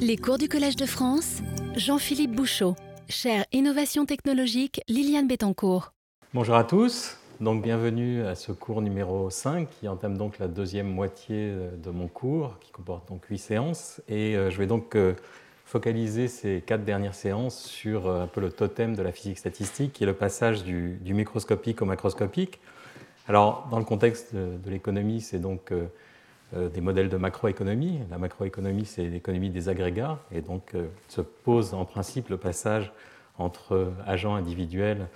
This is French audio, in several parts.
Les cours du Collège de France, Jean-Philippe Bouchot, chaire Innovation technologique Liliane Bettencourt. Bonjour à tous, donc bienvenue à ce cours numéro 5 qui entame donc la deuxième moitié de mon cours qui comporte donc 8 séances et euh, je vais donc euh, focaliser ces quatre dernières séances sur euh, un peu le totem de la physique statistique qui est le passage du, microscopique au macroscopique. Alors dans le contexte de l'économie c'est donc euh, des modèles de macroéconomie. La macroéconomie, c'est l'économie des agrégats, et donc euh, se pose en principe le passage entre agents individuels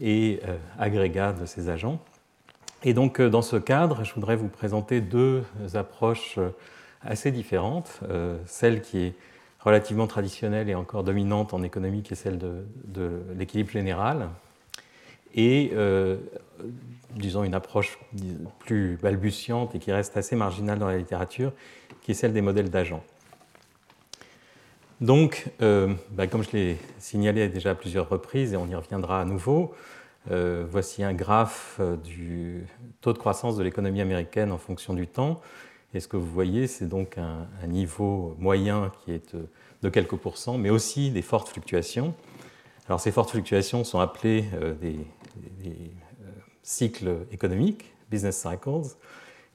et euh, agrégats de ces agents. Et donc, dans ce cadre, je voudrais vous présenter deux approches assez différentes. celle qui est relativement traditionnelle et encore dominante en économie, qui est celle de, de l'équilibre général, et disons, une approche plus balbutiante et qui reste assez marginale dans la littérature, qui est celle des modèles d'agents. Donc, euh, bah, comme je l'ai signalé déjà à plusieurs reprises, et on y reviendra à nouveau, euh, voici un graphe euh, du taux de croissance de l'économie américaine en fonction du temps. Et ce que vous voyez, c'est donc un, niveau moyen qui est de, quelques pourcents, mais aussi des fortes fluctuations. Alors ces fortes fluctuations sont appelées des cycles économiques, business cycles.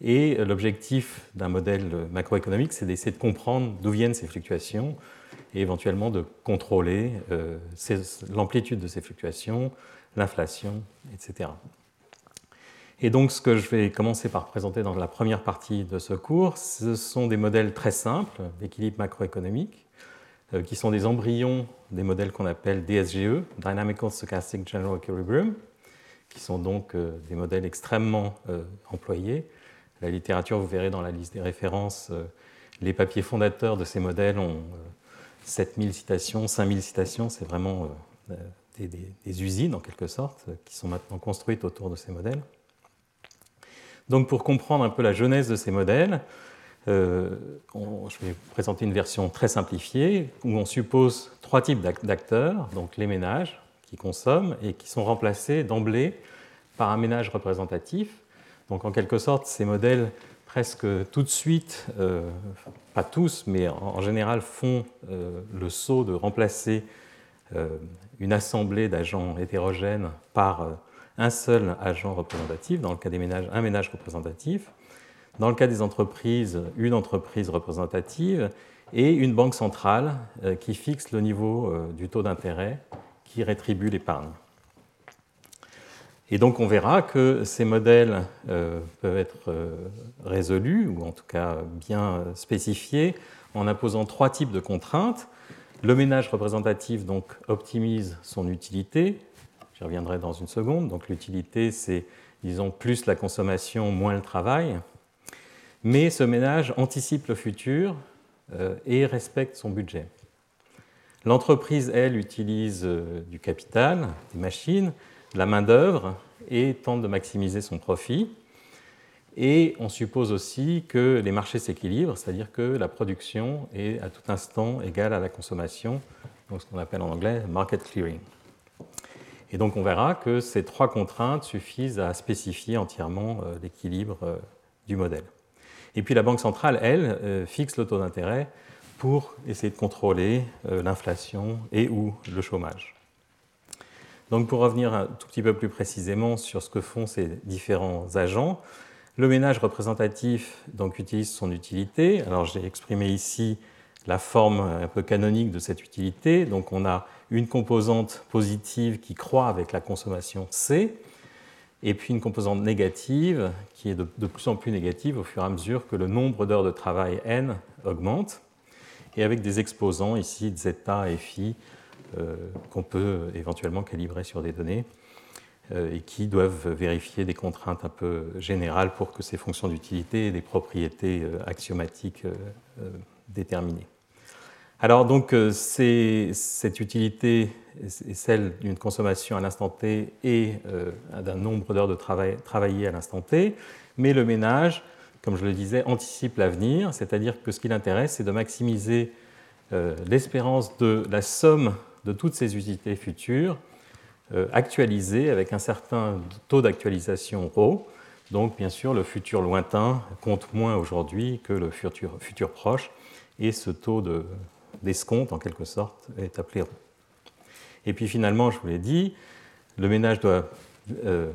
Et l'objectif d'un modèle macroéconomique, c'est d'essayer de comprendre d'où viennent ces fluctuations et éventuellement de contrôler euh, l'amplitude de ces fluctuations, l'inflation, etc. Et donc ce que je vais commencer par présenter dans la première partie de ce cours, ce sont des modèles très simples d'équilibre macroéconomique, euh, qui sont des embryons des modèles qu'on appelle DSGE, Dynamical Stochastic General Equilibrium, qui sont donc euh, des modèles extrêmement euh, employés. La littérature, vous verrez dans la liste des références, euh, les papiers fondateurs de ces modèles ont 7000 citations, 5000 citations, c'est vraiment des, usines en quelque sorte, qui sont maintenant construites autour de ces modèles. Donc pour comprendre un peu la jeunesse de ces modèles, je vais vous présenter une version très simplifiée où on suppose trois types d'acteurs, donc les ménages, qui consomment et qui sont remplacés d'emblée par un ménage représentatif. Donc en quelque sorte, ces modèles presque tout de suite, euh, pas tous, mais en, général font euh, le saut de remplacer euh, une assemblée d'agents hétérogènes par un seul agent représentatif, dans le cas des ménages, un ménage représentatif, dans le cas des entreprises, une entreprise représentative, et une banque centrale qui fixe le niveau du taux d'intérêt qui rétribue l'épargne. Et donc on verra que ces modèles euh, peuvent être euh, résolus, ou en tout cas bien spécifiés, en imposant trois types de contraintes. Le ménage représentatif donc, optimise son utilité, j'y reviendrai dans une seconde, donc l'utilité c'est, disons, plus la consommation, moins le travail. Mais ce ménage anticipe le futur euh, et respecte son budget. L'entreprise, elle, utilise euh, du capital, des machines, de la main-d'œuvre et tente de maximiser son profit. Et on suppose aussi que les marchés s'équilibrent, c'est-à-dire que la production est à tout instant égale à la consommation, donc ce qu'on appelle en anglais market clearing. Et donc on verra que ces trois contraintes suffisent à spécifier entièrement euh, l'équilibre euh, du modèle. Et puis la Banque centrale, elle, fixe le taux d'intérêt pour essayer de contrôler euh, l'inflation et ou le chômage. Donc pour revenir un tout petit peu plus précisément sur ce que font ces différents agents, le ménage représentatif donc, utilise son utilité. Alors j'ai exprimé ici la forme un peu canonique de cette utilité. Donc on a une composante positive qui croît avec la consommation C, et puis une composante négative qui est de, de plus en plus négative au fur et à mesure que le nombre d'heures de travail N augmente et avec des exposants ici, zeta et phi, euh, qu'on peut éventuellement calibrer sur des données euh, et qui doivent vérifier des contraintes un peu générales pour que ces fonctions d'utilité aient des propriétés euh, axiomatiques déterminées. Alors donc cette utilité est celle d'une consommation à l'instant t et d'un nombre d'heures de travail travaillées à l'instant t, mais le ménage comme je le disais, anticipe l'avenir, c'est-à-dire que ce qui l'intéresse, c'est de maximiser euh, l'espérance de la somme de toutes ces utilités futures euh, actualisées avec un certain taux d'actualisation ρ. Donc, bien sûr, le futur lointain compte moins aujourd'hui que le futur, proche, et ce taux de d'escompte en quelque sorte est appelé rond. Et puis finalement, je vous l'ai dit, le ménage doit euh,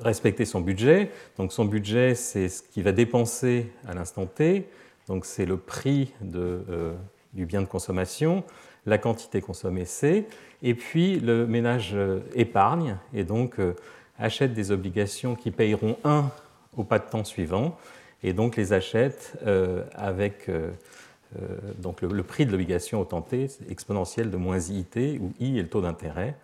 respecter son budget. Donc son budget, c'est ce qu'il va dépenser à l'instant T. Donc c'est le prix de, euh, du bien de consommation, la quantité consommée C, et puis le ménage épargne et donc achète des obligations qui payeront 1 au pas de temps suivant et donc les achète avec donc le, prix de l'obligation au temps T exponentiel de moins IT où I est le taux d'intérêt.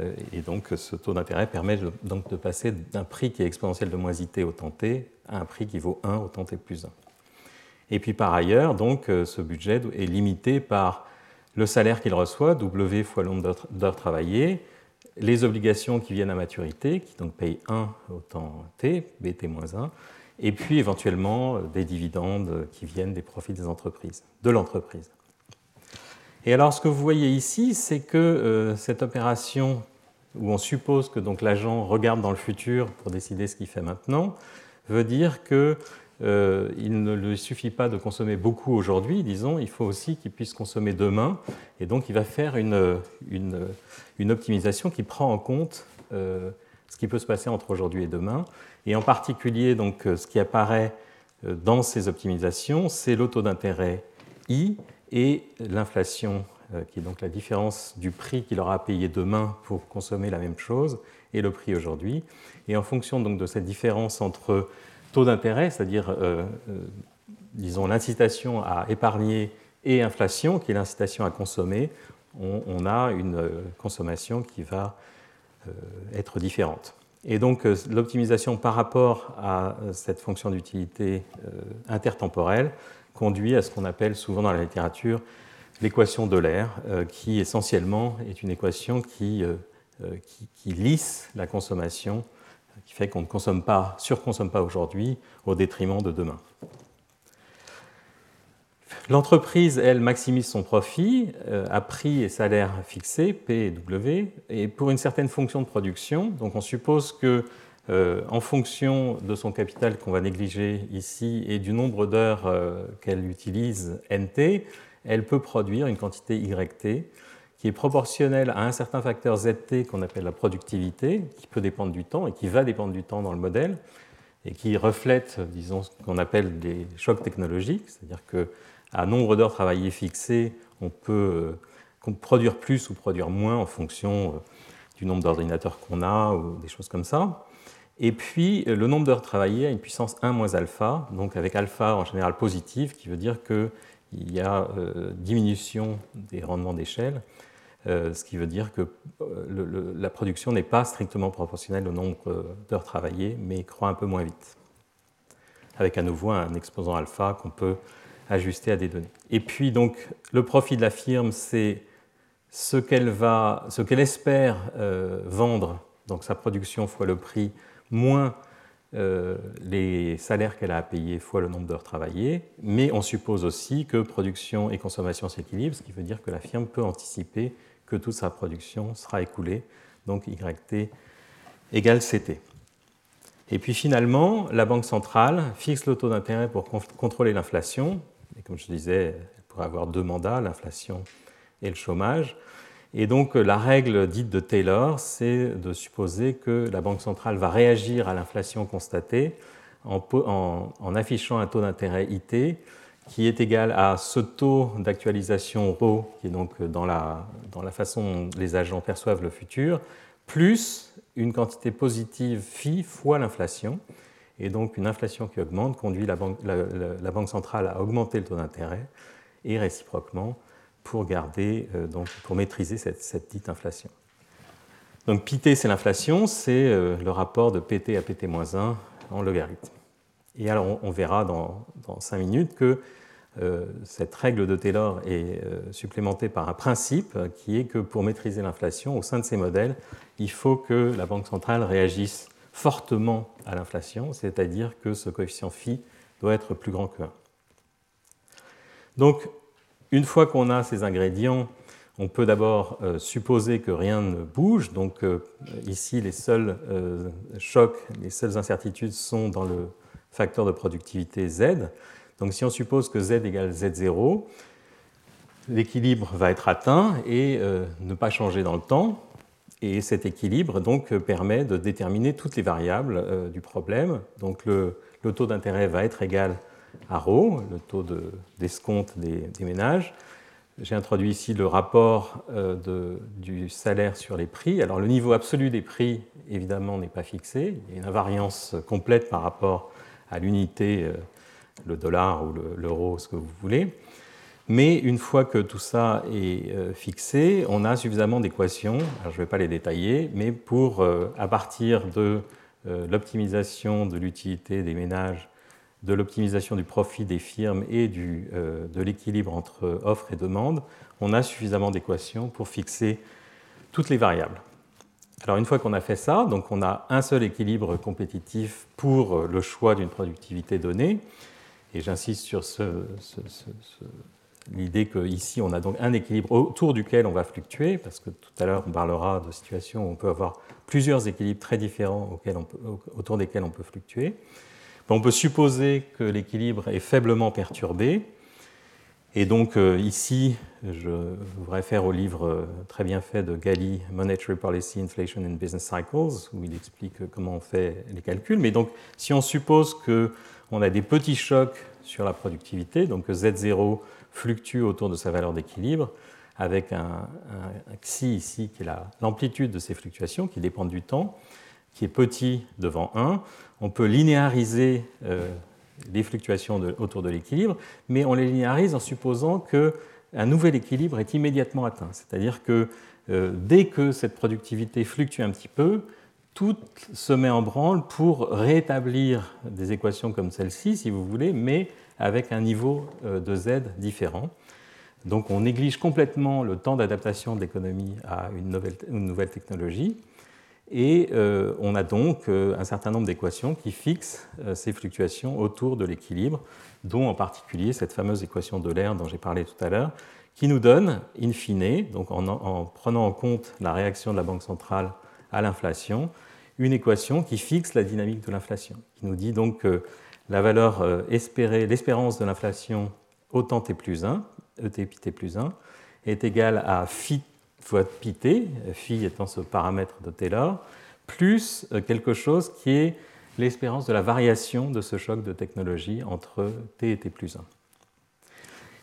Euh, et donc ce taux d'intérêt permet donc de passer d'un prix qui est exponentiel de moins it au temps t à un prix qui vaut 1 au temps t plus 1. Et puis par ailleurs, donc, euh, ce budget est limité par le salaire qu'il reçoit, W fois le nombre d'heures travaillées, les obligations qui viennent à maturité, qui donc payent 1 au temps t, BT moins 1, et puis éventuellement euh, des dividendes qui viennent des profits de l'entreprise. Et alors, ce que vous voyez ici, c'est que euh, cette opération où on suppose que donc l'agent regarde dans le futur pour décider ce qu'il fait maintenant, veut dire qu'il euh, ne lui suffit pas de consommer beaucoup aujourd'hui, disons, il faut aussi qu'il puisse consommer demain, et donc il va faire une, une, optimisation qui prend en compte euh, ce qui peut se passer entre aujourd'hui et demain, et en particulier donc ce qui apparaît dans ces optimisations, c'est le taux d'intérêt I et l'inflation, euh, qui est donc la différence du prix qu'il aura à payer demain pour consommer la même chose, et le prix aujourd'hui. Et en fonction donc de cette différence entre taux d'intérêt, c'est-à-dire, euh, euh, disons, l'incitation à épargner et inflation, qui est l'incitation à consommer, on, a une consommation qui va être différente. Et donc l'optimisation par rapport à cette fonction d'utilité intertemporelle conduit à ce qu'on appelle souvent dans la littérature l'équation de l'air, euh, qui essentiellement est une équation qui, euh, euh, qui, lisse la consommation, qui fait qu'on ne consomme pas, surconsomme pas aujourd'hui au détriment de demain. L'entreprise, elle, maximise son profit à prix et salaire fixés, P et W, et pour une certaine fonction de production. Donc on suppose que euh, en fonction de son capital qu'on va négliger ici et du nombre d'heures euh, qu'elle utilise NT, elle peut produire une quantité YT qui est proportionnelle à un certain facteur ZT qu'on appelle la productivité, qui peut dépendre du temps et qui va dépendre du temps dans le modèle, et qui reflète, disons, ce qu'on appelle des chocs technologiques, c'est-à-dire qu'à nombre d'heures travaillées fixées, on peut euh, produire plus ou produire moins en fonction du nombre d'ordinateurs qu'on a ou des choses comme ça. Et puis, euh, le nombre d'heures travaillées a une puissance 1 moins alpha, donc avec alpha en général positive, qui veut dire qu'il y a euh, diminution des rendements d'échelle, euh, ce qui veut dire que la production n'est pas strictement proportionnelle au nombre d'heures travaillées, mais croît un peu moins vite, avec à nouveau un exposant alpha qu'on peut ajuster à des données. Et puis, donc, le profit de la firme, c'est ce qu'elle espère vendre, donc sa production fois le prix, moins euh, les salaires qu'elle a à payer fois le nombre d'heures travaillées, mais on suppose aussi que production et consommation s'équilibrent, ce qui veut dire que la firme peut anticiper que toute sa production sera écoulée, donc YT égale CT. Et puis finalement, la Banque centrale fixe le taux d'intérêt pour contrôler l'inflation, et comme je disais, elle pourrait avoir deux mandats, l'inflation et le chômage. Et donc euh, la règle dite de Taylor, c'est de supposer que la Banque centrale va réagir à l'inflation constatée en, affichant un taux d'intérêt IT qui est égal à ce taux d'actualisation ρ, qui est donc dans la, dans la façon dont les agents perçoivent le futur, plus une quantité positive phi fois l'inflation. Et donc une inflation qui augmente conduit la banque, la banque centrale à augmenter le taux d'intérêt et réciproquement pour garder, euh, donc, pour maîtriser cette, dite inflation. Donc PT, c'est l'inflation, c'est euh, le rapport de PT à PT-1 en logarithme. Et alors, on, verra dans, dans 5 minutes que euh, cette règle de Taylor est supplémentée par un principe qui est que pour maîtriser l'inflation, au sein de ces modèles, il faut que la Banque centrale réagisse fortement à l'inflation, c'est-à-dire que ce coefficient phi doit être plus grand que 1. Donc, une fois qu'on a ces ingrédients, on peut d'abord euh, supposer que rien ne bouge. Donc euh, ici, les seuls euh, chocs, les seules incertitudes sont dans le facteur de productivité Z. Donc si on suppose que z égale z0, l'équilibre va être atteint et ne pas changer dans le temps. Et cet équilibre permet de déterminer toutes les variables du problème. Donc le, taux d'intérêt va être égal à ρ, le taux d'escompte des, ménages. J'ai introduit ici le rapport euh, du salaire sur les prix. Alors le niveau absolu des prix, évidemment, n'est pas fixé. Il y a une invariance complète par rapport à l'unité, euh, le dollar ou l'euro, ce que vous voulez. Mais une fois que tout ça est euh, fixé, on a suffisamment d'équations, je ne vais pas les détailler, mais pour, à partir de l'optimisation de l'utilité des ménages de l'optimisation du profit des firmes et du, euh, de l'équilibre entre offre et demande, on a suffisamment d'équations pour fixer toutes les variables. Alors une fois qu'on a fait ça, donc on a un seul équilibre compétitif pour le choix d'une productivité donnée, et j'insiste sur l'idée qu'ici on a donc un équilibre autour duquel on va fluctuer, parce que tout à l'heure on parlera de situations où on peut avoir plusieurs équilibres très différents autour desquels on peut fluctuer. On peut supposer que l'équilibre est faiblement perturbé. Et donc euh, ici, je vous réfère au livre euh, très bien fait de Gali, Monetary Policy, Inflation and Business Cycles, où il explique comment on fait les calculs. Mais donc, si on suppose qu'on a des petits chocs sur la productivité, donc que Z0 fluctue autour de sa valeur d'équilibre, avec un, xi ici qui est l'amplitude de ces fluctuations, qui dépendent du temps, qui est petit devant 1, on peut linéariser euh, les fluctuations autour de l'équilibre, mais on les linéarise en supposant qu'un nouvel équilibre est immédiatement atteint. C'est-à-dire que euh, dès que cette productivité fluctue un petit peu, tout se met en branle pour rétablir des équations comme celle-ci, si vous voulez, mais avec un niveau euh, de z différent. Donc on néglige complètement le temps d'adaptation de l'économie à une nouvelle technologie. Et euh, on a donc euh, un certain nombre d'équations qui fixent euh, ces fluctuations autour de l'équilibre, dont en particulier cette fameuse équation de l'air dont j'ai parlé tout à l'heure, qui nous donne, in fine, donc en, prenant en compte la réaction de la Banque centrale à l'inflation, une équation qui fixe la dynamique de l'inflation, qui nous dit donc que la valeur espérée, l'espérance de l'inflation au temps t plus 1, ET plus 1, est égale à phi fois pt, phi étant ce paramètre de Taylor, plus euh, quelque chose qui est l'espérance de la variation de ce choc de technologie entre t et t plus 1.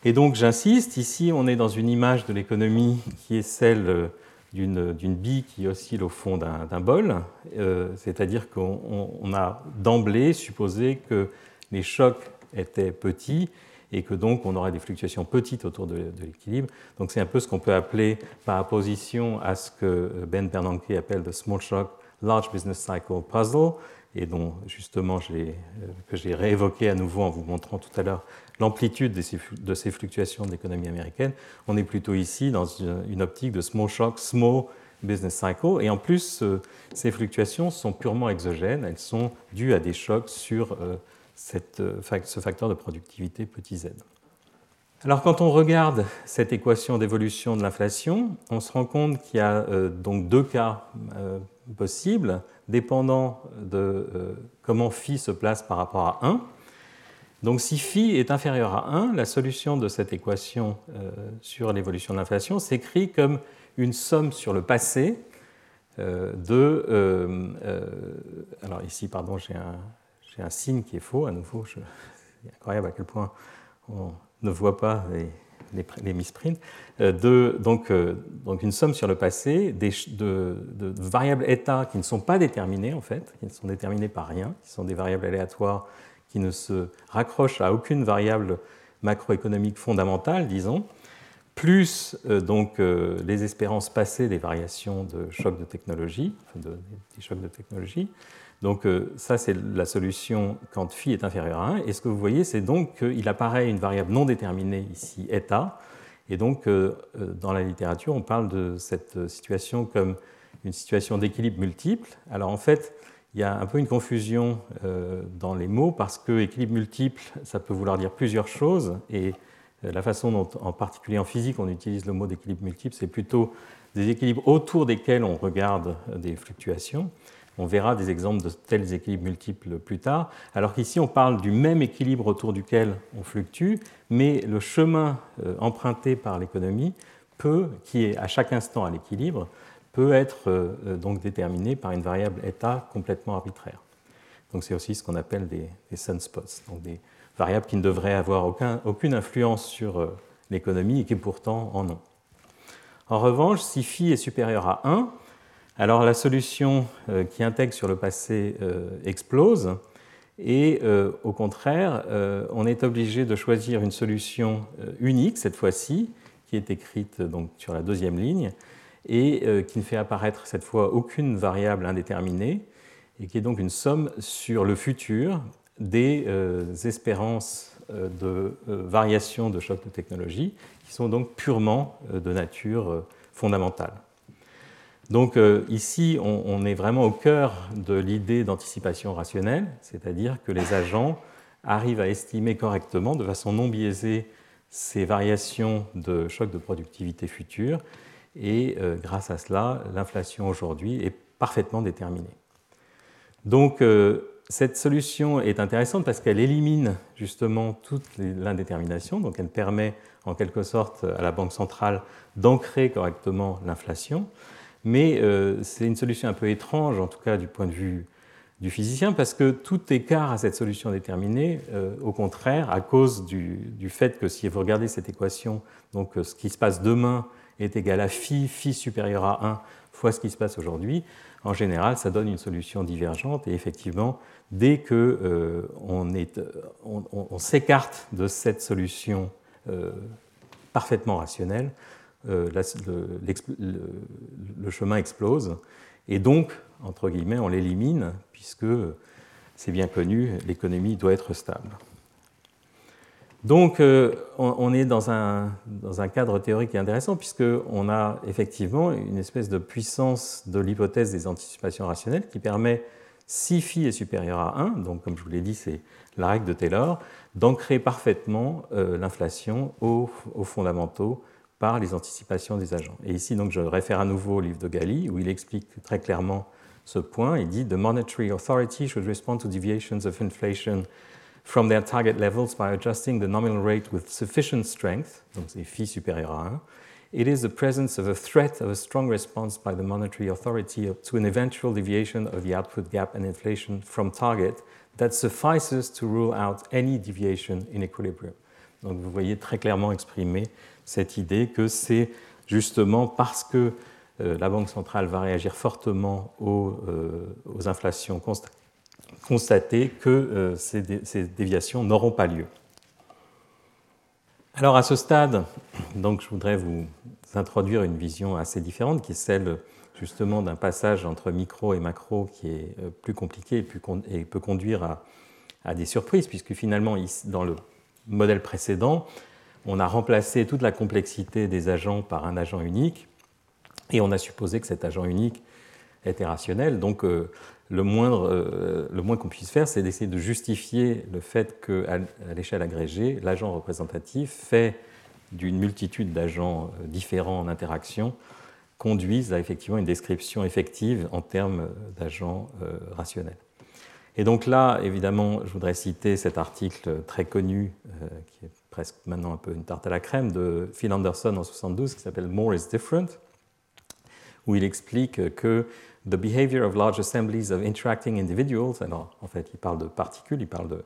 Et donc j'insiste, ici on est dans une image de l'économie qui est celle euh, d'une bille qui oscille au fond d'un bol, euh, c'est-à-dire qu'on a d'emblée supposé que les chocs étaient petits et que donc on aurait des fluctuations petites autour de, l'équilibre. Donc c'est un peu ce qu'on peut appeler par opposition à ce que Ben Bernanke appelle le small shock large business cycle puzzle et dont justement euh, que j'ai réévoqué à nouveau en vous montrant tout à l'heure l'amplitude de ces fluctuations de l'économie américaine. On est plutôt ici dans une optique de small shock, small business cycle. Et en plus, euh, ces fluctuations sont purement exogènes. Elles sont dues à des chocs sur euh, ce facteur de productivité petit z. Alors quand on regarde cette équation d'évolution de l'inflation, on se rend compte qu'il y a euh, donc deux cas euh, possibles, dépendant de comment phi se place par rapport à 1. Donc si phi est inférieur à 1, la solution de cette équation sur l'évolution de l'inflation s'écrit comme une somme sur le passé de... alors ici, pardon, j'ai un, j'ai un signe qui est faux, à nouveau, c'est incroyable à quel point on ne voit pas les, misprints, euh, euh, donc, une somme sur le passé de, variables états qui ne sont pas déterminées en fait, qui ne sont déterminées par rien, qui sont des variables aléatoires qui ne se raccrochent à aucune variable macroéconomique fondamentale, disons, plus euh, donc les espérances passées des variations de chocs de technologie, de, des chocs de technologie, donc euh, ça, c'est la solution quand phi est inférieur à 1. Et ce que vous voyez, c'est donc qu'il apparaît une variable non déterminée ici, eta. Et donc, euh, euh, dans la littérature, on parle de cette situation comme une situation d'équilibre multiple. Alors en fait, il y a un peu une confusion dans les mots parce que équilibre multiple, ça peut vouloir dire plusieurs choses. Et la façon dont, en particulier en physique, on utilise le mot d'équilibre multiple, c'est plutôt des équilibres autour desquels on regarde des fluctuations. On verra des exemples de tels équilibres multiples plus tard, alors qu'ici on parle du même équilibre autour duquel on fluctue, mais le chemin euh, emprunté par l'économie peut, qui est à chaque instant à l'équilibre, peut être euh, donc déterminé par une variable état complètement arbitraire. Donc c'est aussi ce qu'on appelle des, sunspots, donc des variables qui ne devraient avoir aucune influence sur euh, l'économie et qui pourtant en ont. En revanche, si phi est supérieur à 1, alors la solution euh, qui intègre sur le passé euh, explose et euh, au contraire, on est obligé de choisir une solution unique cette fois-ci, qui est écrite donc sur la deuxième ligne et qui ne fait apparaître cette fois aucune variable indéterminée et qui est donc une somme sur le futur des espérances de variation de choc de technologie qui sont donc purement de nature fondamentale. Donc euh, ici, on, est vraiment au cœur de l'idée d'anticipation rationnelle, c'est-à-dire que les agents arrivent à estimer correctement, de façon non biaisée, ces variations de choc de productivité future, et euh, grâce à cela, l'inflation aujourd'hui est parfaitement déterminée. Donc euh, cette solution est intéressante parce qu'elle élimine justement toute l'indétermination, donc elle permet en quelque sorte à la Banque centrale d'ancrer correctement l'inflation mais euh, c'est une solution un peu étrange, en tout cas du point de vue du physicien, parce que tout écart à cette solution déterminée, euh, au contraire, à cause du, fait que si vous regardez cette équation, donc euh, ce qui se passe demain est égal à phi, phi supérieur à 1 fois ce qui se passe aujourd'hui, en général, ça donne une solution divergente. Et effectivement, dès que on, on s'écarte de cette solution parfaitement rationnelle, euh, le, chemin explose. Et donc, entre guillemets, on l'élimine, puisque c'est bien connu, l'économie doit être stable. Donc, euh, on est dans un, dans un, cadre théorique intéressant, puisqu'on a effectivement une espèce de puissance de l'hypothèse des anticipations rationnelles qui permet, si phi est supérieur à 1, donc comme je vous l'ai dit, c'est la règle de Taylor, d'ancrer parfaitement euh, l'inflation aux, aux fondamentaux par les anticipations des agents. Et ici, donc, je réfère à nouveau au livre de Gali, où il explique très clairement ce point. Il dit The monetary authority should respond to deviations of inflation from their target levels by adjusting the nominal rate with sufficient strength, donc c'est phi supérieur à 1. It is the presence of a threat of a strong response by the monetary authority to an eventual deviation of the output gap and inflation from target that suffices to rule out any deviation in equilibrium. Donc vous voyez très clairement exprimé cette idée que c'est justement parce que euh, la Banque centrale va réagir fortement aux, euh, inflations constatées que euh, ces, déviations n'auront pas lieu. Alors à ce stade, donc, je voudrais vous introduire une vision assez différente qui est celle justement d'un passage entre micro et macro qui est plus compliqué et, peut conduire à, des surprises puisque finalement dans le modèle précédent, on a remplacé toute la complexité des agents par un agent unique, et on a supposé que cet agent unique était rationnel. Donc euh, euh, le moins qu'on puisse faire, c'est d'essayer de justifier le fait qu'à l'échelle agrégée, l'agent représentatif fait d'une multitude d'agents euh, différents en interaction conduise à effectivement une description effective en termes d'agents rationnels. Et donc là, évidemment, je voudrais citer cet article très connu qui est presque maintenant un peu une tarte à la crème, de Phil Anderson en 72 qui s'appelle More is Different, où il explique que the behavior of large assemblies of interacting individuals, alors en fait il parle de particules, il parle de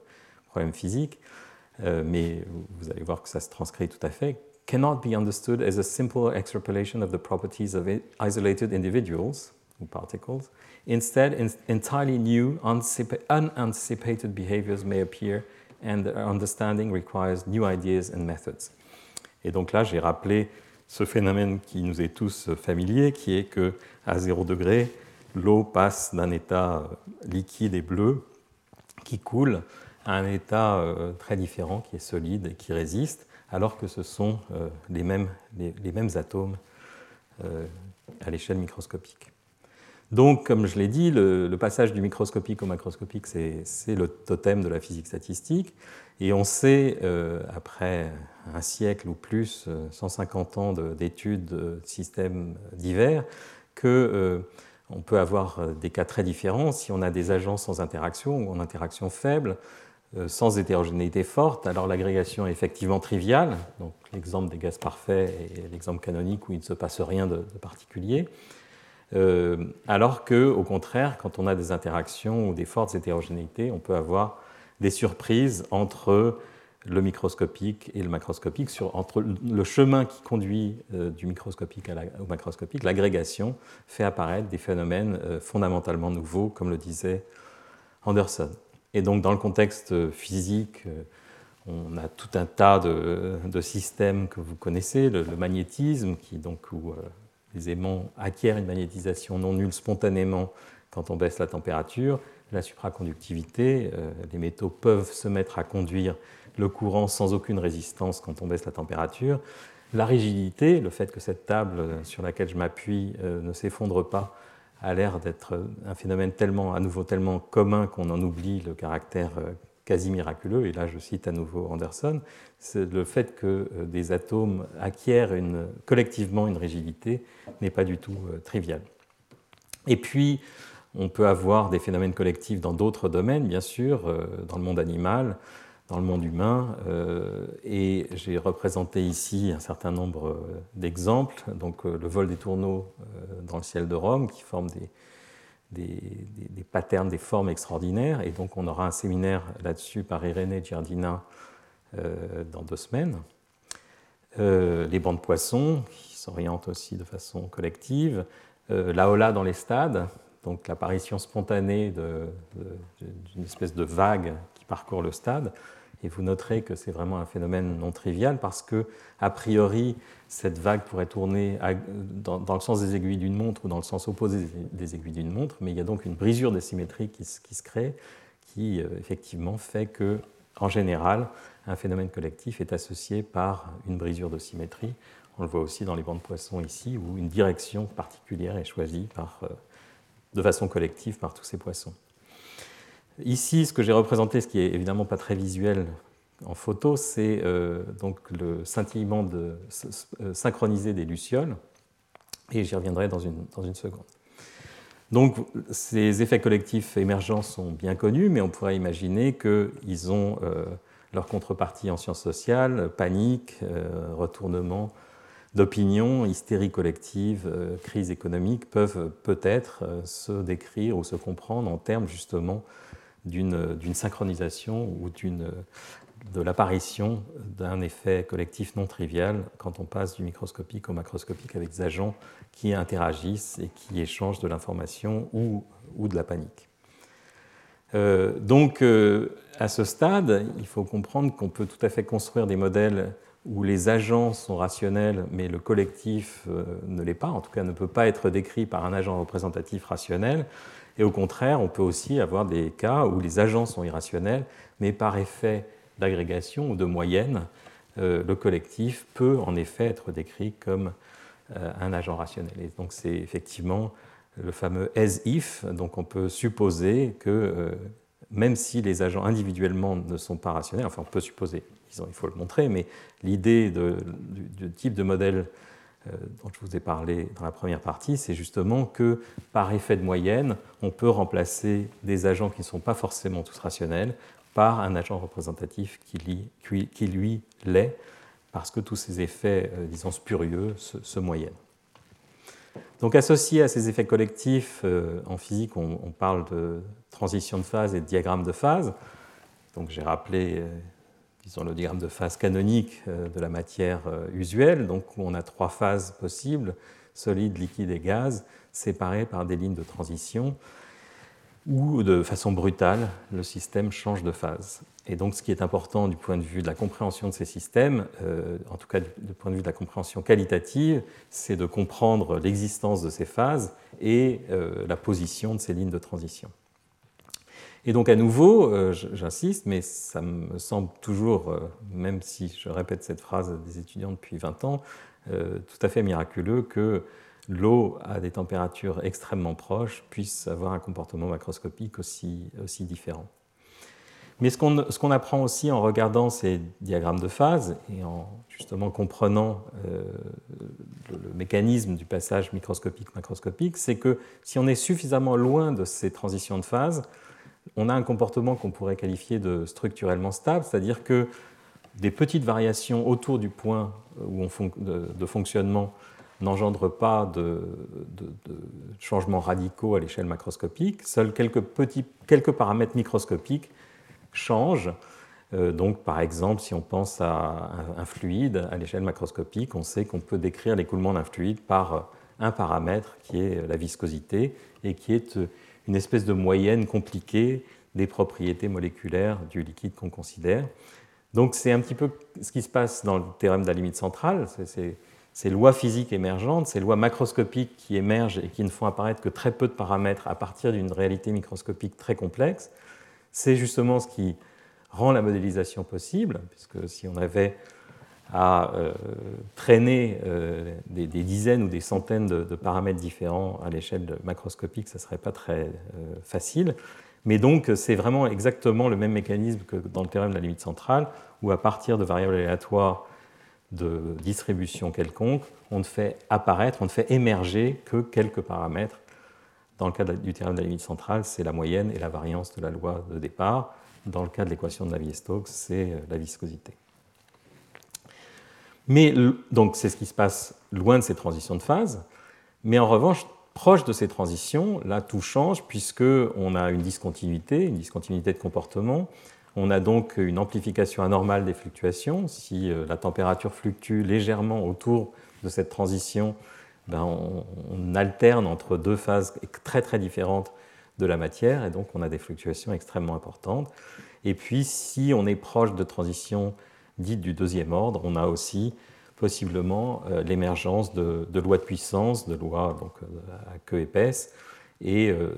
problèmes physiques, euh, mais vous allez voir que ça se transcrit tout à fait, cannot be understood as a simple extrapolation of the properties of isolated individuals, ou particles. Instead, entirely new, unanticipated behaviors may appear and understanding requires new ideas and methods. Et donc là, j'ai rappelé ce phénomène qui nous est tous familier, qui est que à 0 degré, l'eau passe d'un état euh, liquide et bleu qui coule à un état euh, très différent qui est solide et qui résiste, alors que ce sont euh, les mêmes, les, mêmes atomes à l'échelle microscopique. Donc, comme je l'ai dit, le, passage du microscopique au macroscopique, c'est le totem de la physique statistique. Et on sait, euh, après un siècle ou plus, 150 euh, ans d'études de systèmes divers, que, euh, on peut avoir des cas très différents. Si on a des agents sans interaction ou en interaction faible, sans hétérogénéité forte, alors l'agrégation est effectivement triviale. Donc l'exemple des gaz parfaits est l'exemple canonique où il ne se passe rien de, particulier. Alors que, au contraire, quand on a des interactions ou des fortes hétérogénéités, on peut avoir des surprises entre le microscopique et le macroscopique, sur, entre le chemin qui conduit euh, du microscopique au macroscopique, l'agrégation fait apparaître des phénomènes euh, fondamentalement nouveaux, comme le disait Anderson. Et donc dans le contexte physique, euh, on a tout un tas de, systèmes que vous connaissez, le, magnétisme, qui, donc, les aimants acquièrent une magnétisation non nulle spontanément quand on baisse la température, la supraconductivité, les métaux peuvent se mettre à conduire le courant sans aucune résistance quand on baisse la température. La rigidité, le fait que cette table sur laquelle je m'appuie euh, ne s'effondre pas, a l'air d'être un phénomène tellement, à nouveau tellement commun qu'on en oublie le caractère euh, quasi miraculeux. Et là, je cite à nouveau Anderson, c'est le fait que euh, des atomes acquièrent collectivement une rigidité n'est pas du tout trivial. Et puis, on peut avoir des phénomènes collectifs dans d'autres domaines, bien sûr, dans le monde animal dans le monde humain. Euh, et j'ai représenté ici un certain nombre euh, d'exemples. Donc euh, le vol des tourneaux dans le ciel de Rome, qui forment des, des, patterns, des formes extraordinaires. Et donc on aura un séminaire là-dessus par Irénée Giardina dans deux semaines. les bancs de poissons, qui s'orientent aussi de façon collective. L'aola dans les stades, donc l'apparition spontanée d'une espèce de vague qui parcourt le stade. Et vous noterez que c'est vraiment un phénomène non trivial parce que, a priori, cette vague pourrait tourner dans, le sens des aiguilles d'une montre ou dans le sens opposé des aiguilles d'une montre, mais il y a donc une brisure des symétries qui, se crée, qui euh, effectivement fait que, en général, un phénomène collectif est associé par une brisure de symétrie. On le voit aussi dans les bancs de poissons ici, où une direction particulière est choisie par, euh, de façon collective par tous ces poissons. Ici, ce que j'ai représenté, ce qui est évidemment pas très visuel en photo, c'est euh, donc le scintillement euh, synchronisé des lucioles, et j'y reviendrai dans une, dans une seconde. Donc, ces effets collectifs émergents sont bien connus, mais on pourrait imaginer qu'ils ont leur contrepartie en sciences sociales, panique, retournement d'opinion, hystérie collective, crise économique, peuvent peut-être se décrire ou se comprendre en termes justement d'une synchronisation ou de l'apparition d'un effet collectif non trivial quand on passe du microscopique au macroscopique avec des agents qui interagissent et qui échangent de l'information ou, ou, de la panique. Euh, donc, euh, à ce stade, il faut comprendre qu'on peut tout à fait construire des modèles où les agents sont rationnels, mais le collectif euh, ne l'est pas, en tout cas ne peut pas être décrit par un agent représentatif rationnel. Et au contraire, on peut aussi avoir des cas où les agents sont irrationnels, mais par effet d'agrégation ou de moyenne, euh, le collectif peut en effet être décrit comme euh, un agent rationnel. Et donc c'est effectivement le fameux as if, donc on peut supposer que même si les agents individuellement ne sont pas rationnels, enfin on peut supposer, il faut le montrer, mais l'idée du, type de modèle euh, dont je vous ai parlé dans la première partie, c'est justement que par effet de moyenne, on peut remplacer des agents qui ne sont pas forcément tous rationnels par un agent représentatif qui, lui l'est, parce que tous ces effets, euh, disons, spurieux se, moyennent. Donc associé à ces effets collectifs, euh, en physique, on, parle de transition de phase et de diagramme de phase. Donc j'ai rappelé disons, le diagramme de phase canonique euh, de la matière euh, usuelle, donc où on a trois phases possibles, solide, liquide et gaz, séparées par des lignes de transition, où de façon brutale, le système change de phase. Et donc ce qui est important du point de vue de la compréhension de ces systèmes, euh, en tout cas du point de vue de la compréhension qualitative, c'est de comprendre l'existence de ces phases et la position de ces lignes de transition. Et donc à nouveau, euh, j'insiste, mais ça me semble toujours, euh, même si je répète cette phrase des étudiants depuis 20 ans, euh, tout à fait miraculeux que l'eau à des températures extrêmement proches puisse avoir un comportement macroscopique aussi différent. Mais ce qu'on apprend aussi en regardant ces diagrammes de phase et en justement comprenant euh, le, mécanisme du passage microscopique-macroscopique, c'est que si on est suffisamment loin de ces transitions de phase, on a un comportement qu'on pourrait qualifier de structurellement stable, c'est-à-dire que des petites variations autour du point où on de, fonctionnement n'engendrent pas de, changements radicaux à l'échelle macroscopique. Seuls quelques, petits, quelques paramètres microscopiques changent. Euh, donc, par exemple, si on pense à un, fluide à l'échelle macroscopique, on sait qu'on peut décrire l'écoulement d'un fluide par un paramètre qui est la viscosité et qui est une espèce de moyenne compliquée des propriétés moléculaires du liquide qu'on considère. Donc c'est un petit peu ce qui se passe dans le théorème de la limite centrale, c'est ces lois physiques émergentes, ces lois macroscopiques qui émergent et qui ne font apparaître que très peu de paramètres à partir d'une réalité microscopique très complexe, c'est justement ce qui rend la modélisation possible, puisque si on avait à euh, traîner euh, des, dizaines ou des centaines de, paramètres différents à l'échelle macroscopique, ça ne serait pas très euh, facile. Mais donc, c'est vraiment exactement le même mécanisme que dans le théorème de la limite centrale, où à partir de variables aléatoires de distribution quelconque, on ne fait apparaître, on ne fait émerger que quelques paramètres. Dans le cas du théorème de la limite centrale, c'est la moyenne et la variance de la loi de départ. Dans le cas de l'équation de Navier-Stokes, c'est la viscosité. Mais donc c'est ce qui se passe loin de ces transitions de phase. Mais en revanche, proche de ces transitions, là, tout change puisqu'on a une discontinuité, une discontinuité de comportement. On a donc une amplification anormale des fluctuations. Si euh, la température fluctue légèrement autour de cette transition, ben, on, alterne entre deux phases très très différentes de la matière et donc on a des fluctuations extrêmement importantes. Et puis si on est proche de transitions dites du deuxième ordre, on a aussi possiblement euh, l'émergence de, lois de puissance, de lois donc, euh, à queue épaisse et euh,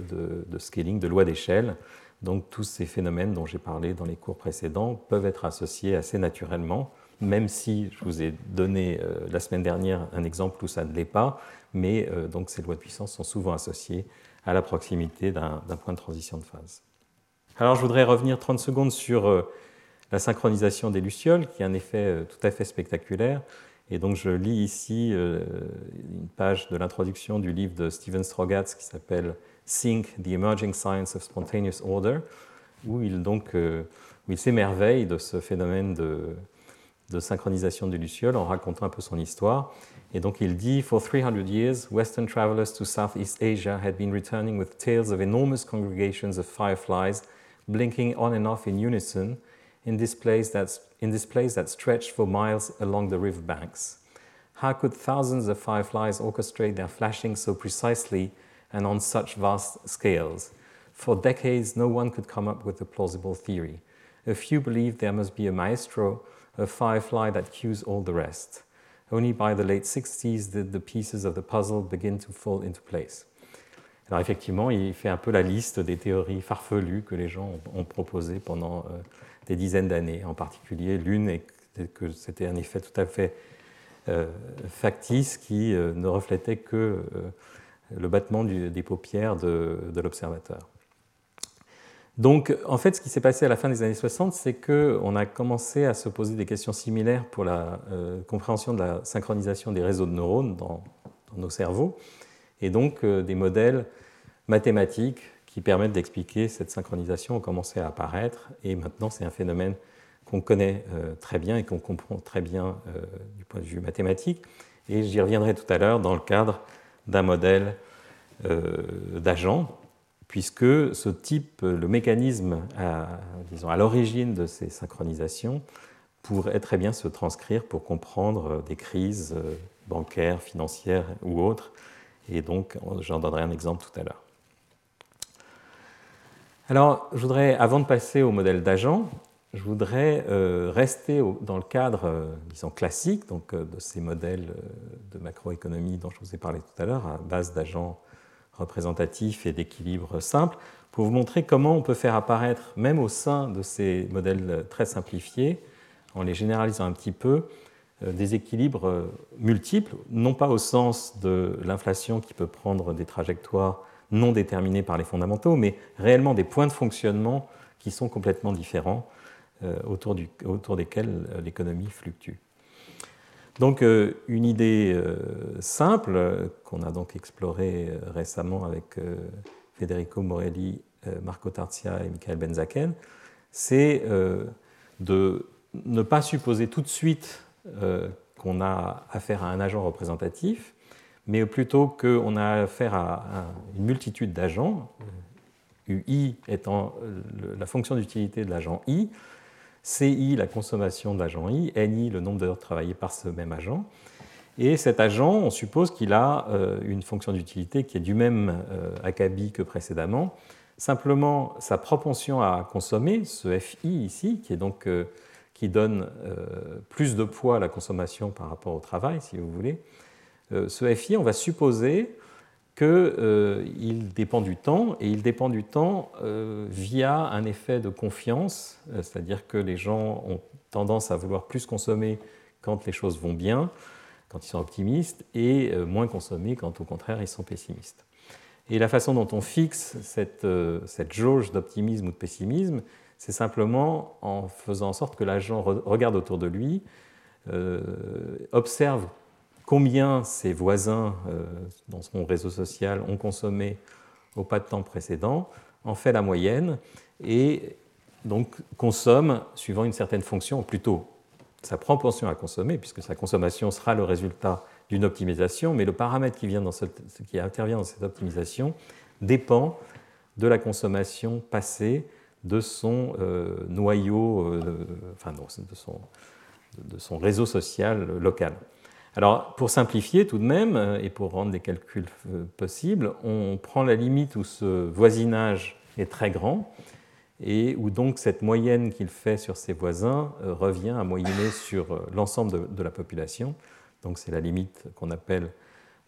de, scaling, de lois d'échelle. Donc tous ces phénomènes dont j'ai parlé dans les cours précédents peuvent être associés assez naturellement, même si je vous ai donné la semaine dernière un exemple où ça ne l'est pas, mais donc ces lois de puissance sont souvent associées à la proximité d'un point de transition de phase. Alors je voudrais revenir 30 secondes sur la synchronisation des lucioles, qui est un effet tout à fait spectaculaire. Et donc je lis ici euh, une page de l'introduction du livre de Steven Strogatz qui s'appelle Sync, the Emerging Science of Spontaneous Order, où il, donc, euh, il s'émerveille de ce phénomène de, de synchronisation des lucioles en racontant un peu son histoire. Et donc il dit For 300 years, Western travelers to Southeast Asia had been returning with tales of enormous congregations of fireflies blinking on and off in unison in this place, that's, in this place that stretched for miles along the river banks. How could thousands of fireflies orchestrate their flashing so precisely and on such vast scales? For decades, no one could come up with a plausible theory. A few believed there must be a maestro, a firefly that cues all the rest. Only by the late 60s did the pieces of the puzzle begin to fall into place. Alors effectivement, il fait un peu la liste des théories farfelues que les gens ont, proposées pendant euh, des dizaines d'années. En particulier, l'une est que c'était un effet tout à fait euh, factice qui euh, ne reflétait que euh, le battement des paupières de, l'observateur. Donc, en fait, ce qui s'est passé à la fin des années 60, c'est qu'on a commencé à se poser des questions similaires pour la compréhension de la synchronisation des réseaux de neurones dans, nos cerveaux, et donc des modèles mathématiques qui permettent d'expliquer cette synchronisation ont commencé à apparaître. Et maintenant c'est un phénomène qu'on connaît euh, très bien et qu'on comprend très bien euh, du point de vue mathématique. Et j'y reviendrai tout à l'heure dans le cadre d'un modèle euh, d'agent, puisque ce type, le mécanisme à, l'origine de ces synchronisations pourrait très bien se transcrire pour comprendre des crises bancaires, financières ou autres. Et donc, j'en donnerai un exemple tout à l'heure. Alors, je voudrais, avant de passer au modèle d'agent, je voudrais euh, rester dans le cadre, euh, disons, classique donc, euh, de ces modèles de macroéconomie dont je vous ai parlé tout à l'heure, à base d'agents représentatifs et d'équilibres simples, pour vous montrer comment on peut faire apparaître, même au sein de ces modèles très simplifiés, en les généralisant un petit peu, des équilibres multiples, non pas au sens de l'inflation qui peut prendre des trajectoires non déterminés par les fondamentaux, mais réellement des points de fonctionnement qui sont complètement différents, autour, autour, desquels l'économie fluctue. Donc une idée simple qu'on a donc explorée récemment avec Federico Morelli, Marco Tarzia et Michael Benzaken, c'est de ne pas supposer tout de suite qu'on a affaire à un agent représentatif, mais plutôt qu'on a affaire à, une multitude d'agents, UI étant la fonction d'utilité de l'agent I, CI la consommation de l'agent I, NI le nombre d'heures travaillées par ce même agent. Et cet agent, on suppose qu'il a euh, une fonction d'utilité qui est du même euh, acabit que précédemment. Simplement, sa propension à consommer, ce FI ici, qui est donc euh, qui donne plus de poids à la consommation par rapport au travail, si vous voulez, ce FI, on va supposer qu'il euh, dépend du temps, et il dépend du temps via un effet de confiance, c'est-à-dire que les gens ont tendance à vouloir plus consommer quand les choses vont bien, quand ils sont optimistes, et moins consommer quand au contraire ils sont pessimistes. Et la façon dont on fixe cette, jauge d'optimisme ou de pessimisme, c'est simplement en faisant en sorte que l'agent regarde autour de lui, euh, observe combien ses voisins euh, dans son réseau social ont consommé au pas de temps précédent, en fait la moyenne et donc consomme suivant une certaine fonction, plutôt sa propension à consommer, puisque sa consommation sera le résultat d'une optimisation, mais le paramètre qui, vient dans qui intervient dans cette optimisation dépend de la consommation passée de son euh, noyau, euh, enfin de son réseau social local. Alors, pour simplifier tout de même, euh, et pour rendre les calculs possibles, on prend la limite où ce voisinage est très grand et où donc cette moyenne qu'il fait sur ses voisins revient à moyenner sur l'ensemble de, la population. Donc, c'est la limite qu'on appelle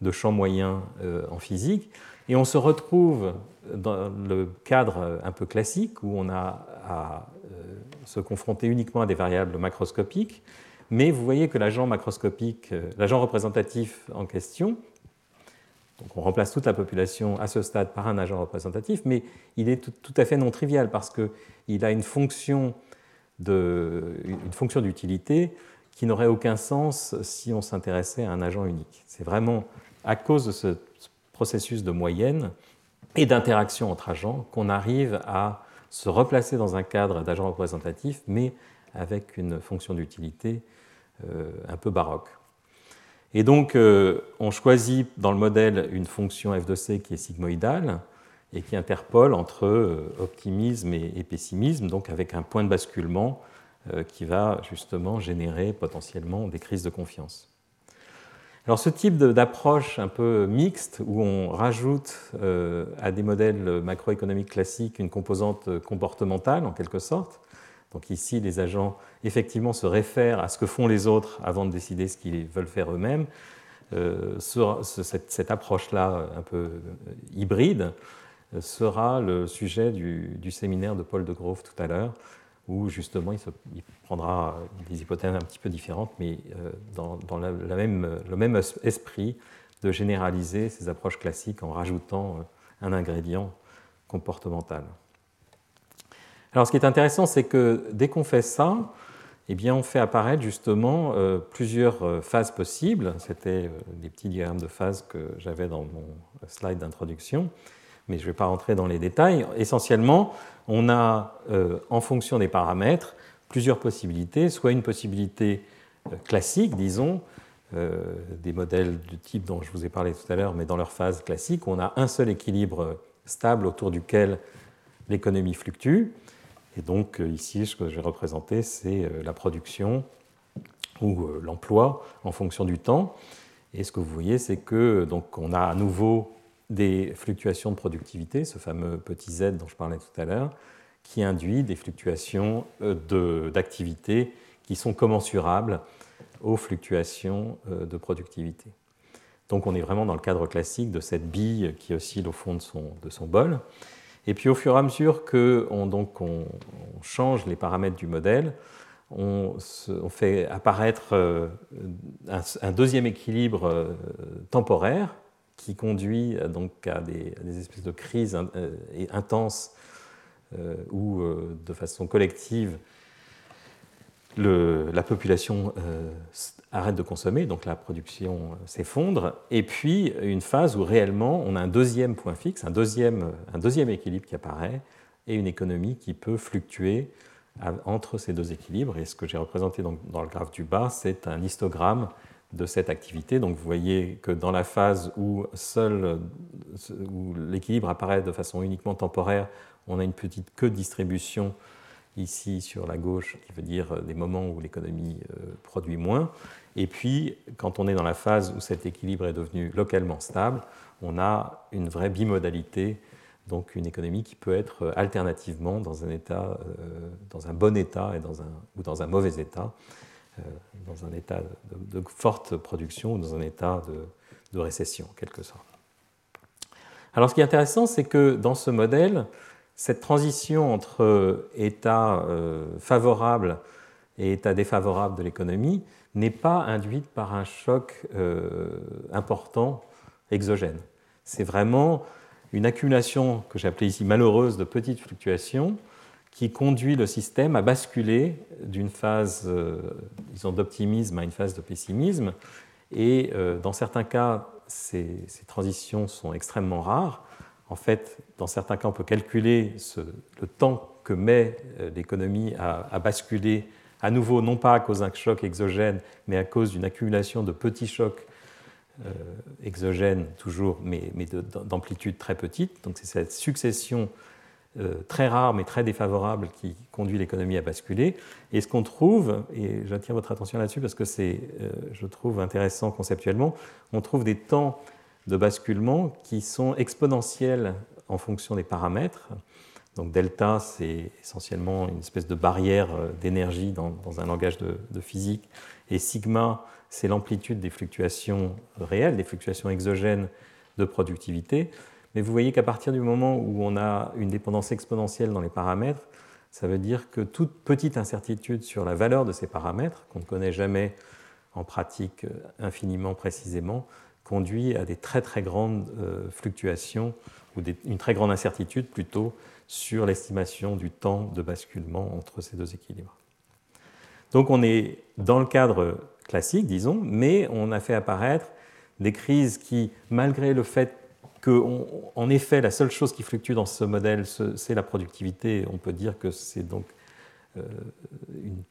de champ moyen en physique. Et on se retrouve dans le cadre un peu classique où on a à euh, se confronter uniquement à des variables macroscopiques, mais vous voyez que l'agent macroscopique, euh, l'agent représentatif en question, donc on remplace toute la population à ce stade par un agent représentatif, mais il est tout, à fait non trivial parce qu'il a une fonction d'utilité qui n'aurait aucun sens si on s'intéressait à un agent unique. C'est vraiment à cause de ce processus de moyenne et d'interaction entre agents qu'on arrive à se replacer dans un cadre d'agent représentatif, mais avec une fonction d'utilité euh, un peu baroque. Et donc, euh, on choisit dans le modèle une fonction f de c qui est sigmoïdale et qui interpole entre euh, optimisme et, pessimisme, donc avec un point de basculement qui va justement générer potentiellement des crises de confiance. Alors ce type d'approche un peu mixte, où on rajoute à des modèles macroéconomiques classiques une composante comportementale en quelque sorte, donc ici les agents effectivement se réfèrent à ce que font les autres avant de décider ce qu'ils veulent faire eux-mêmes, euh, cette, approche-là un peu hybride sera le sujet du, séminaire de Paul de Grove tout à l'heure, où justement il, prendra des hypothèses un petit peu différentes, mais euh, dans, même, le même esprit de généraliser ces approches classiques en rajoutant euh, un ingrédient comportemental. Alors ce qui est intéressant, c'est que dès qu'on fait ça, eh bien, on fait apparaître justement euh, plusieurs phases possibles. C'était des petits diagrammes de phases que j'avais dans mon slide d'introduction mais je ne vais pas rentrer dans les détails. Essentiellement, on a, euh, en fonction des paramètres, plusieurs possibilités, soit une possibilité euh, classique, disons, euh, des modèles du type dont je vous ai parlé tout à l'heure, mais dans leur phase classique, on a un seul équilibre stable autour duquel l'économie fluctue. Et donc ici, ce que je vais représenter, c'est la production ou l'emploi en fonction du temps. Et ce que vous voyez, c'est que donc on a à nouveau des fluctuations de productivité, ce fameux petit z dont je parlais tout à l'heure, qui induit des fluctuations euh, d'activité qui sont commensurables aux fluctuations euh, de productivité. Donc on est vraiment dans le cadre classique de cette bille qui oscille au fond de son, de son bol. Et puis au fur et à mesure qu'on donc on, change les paramètres du modèle, on, fait apparaître euh, un, deuxième équilibre temporaire qui conduit euh, donc à des, espèces de crises euh, intenses où de façon collective, la population arrête de consommer, donc la production s'effondre, et puis une phase où réellement on a un deuxième point fixe, un deuxième, un deuxième équilibre qui apparaît, et une économie qui peut fluctuer entre ces deux équilibres. Et ce que j'ai représenté dans le graphe du bas, c'est un histogramme de cette activité. Donc vous voyez que dans la phase où seul où l'équilibre apparaît de façon uniquement temporaire, on a une petite queue de distribution ici sur la gauche, qui veut dire des moments où l'économie euh, produit moins. Et puis, quand on est dans la phase où cet équilibre est devenu localement stable, on a une vraie bimodalité donc une économie qui peut être euh, alternativement dans un état, euh, dans un bon état et dans un, ou dans un mauvais état, euh, dans un état de, forte production ou dans un état de, récession, en quelque sorte. Alors ce qui est intéressant, c'est que dans ce modèle, cette transition entre état favorable et état défavorable de l'économie n'est pas induite par un choc important exogène. C'est vraiment une accumulation que j'ai appelée ici malheureuse de petites fluctuations qui conduit le système à basculer d'une phase, euh, d'optimisme à une phase de pessimisme. Et euh, dans certains cas, ces, transitions sont extrêmement rares. En fait, dans certains cas, on peut calculer le temps que met euh, l'économie à, basculer à nouveau, non pas à cause d'un choc exogène, mais à cause d'une accumulation de petits chocs euh, exogène toujours, mais, d'amplitude très petite. Donc c'est cette succession euh, très rare mais très défavorable qui conduit l'économie à basculer. Et ce qu'on trouve, et j'attire votre attention là-dessus parce que c'est, euh, je trouve intéressant conceptuellement, on trouve des temps de basculement qui sont exponentiels en fonction des paramètres. Donc delta, c'est essentiellement une espèce de barrière d'énergie dans, un langage de, physique, et sigma, c'est l'amplitude des fluctuations réelles, des fluctuations exogènes de productivité. Mais vous voyez qu'à partir du moment où on a une dépendance exponentielle dans les paramètres, ça veut dire que toute petite incertitude sur la valeur de ces paramètres, qu'on ne connaît jamais en pratique infiniment précisément, conduit à des très très grandes euh, fluctuations, ou une très grande incertitude plutôt, sur l'estimation du temps de basculement entre ces deux équilibres. Donc on est dans le cadre classique, disons, mais on a fait apparaître des crises qui, malgré le fait qu'en effet, la seule chose qui fluctue dans ce modèle, c'est la productivité, on peut dire que c'est donc euh,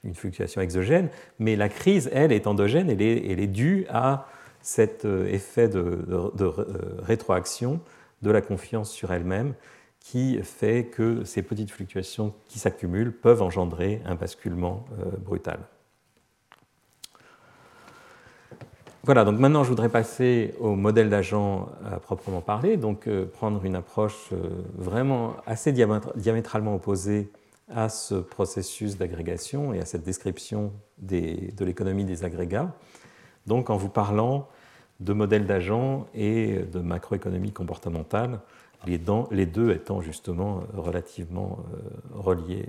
une, fluctuation exogène, mais la crise, elle, est endogène, elle est, elle est due à cet euh, effet de, euh, rétroaction de la confiance sur elle-même qui fait que ces petites fluctuations qui s'accumulent peuvent engendrer un basculement brutal. Voilà, donc maintenant je voudrais passer au modèle d'agent à proprement parler, donc euh, prendre une approche euh, vraiment assez diamétralement opposée à ce processus d'agrégation et à cette description de l'économie des agrégats, donc en vous parlant de modèle d'agent et de macroéconomie comportementale, les, deux étant justement relativement euh, reliés,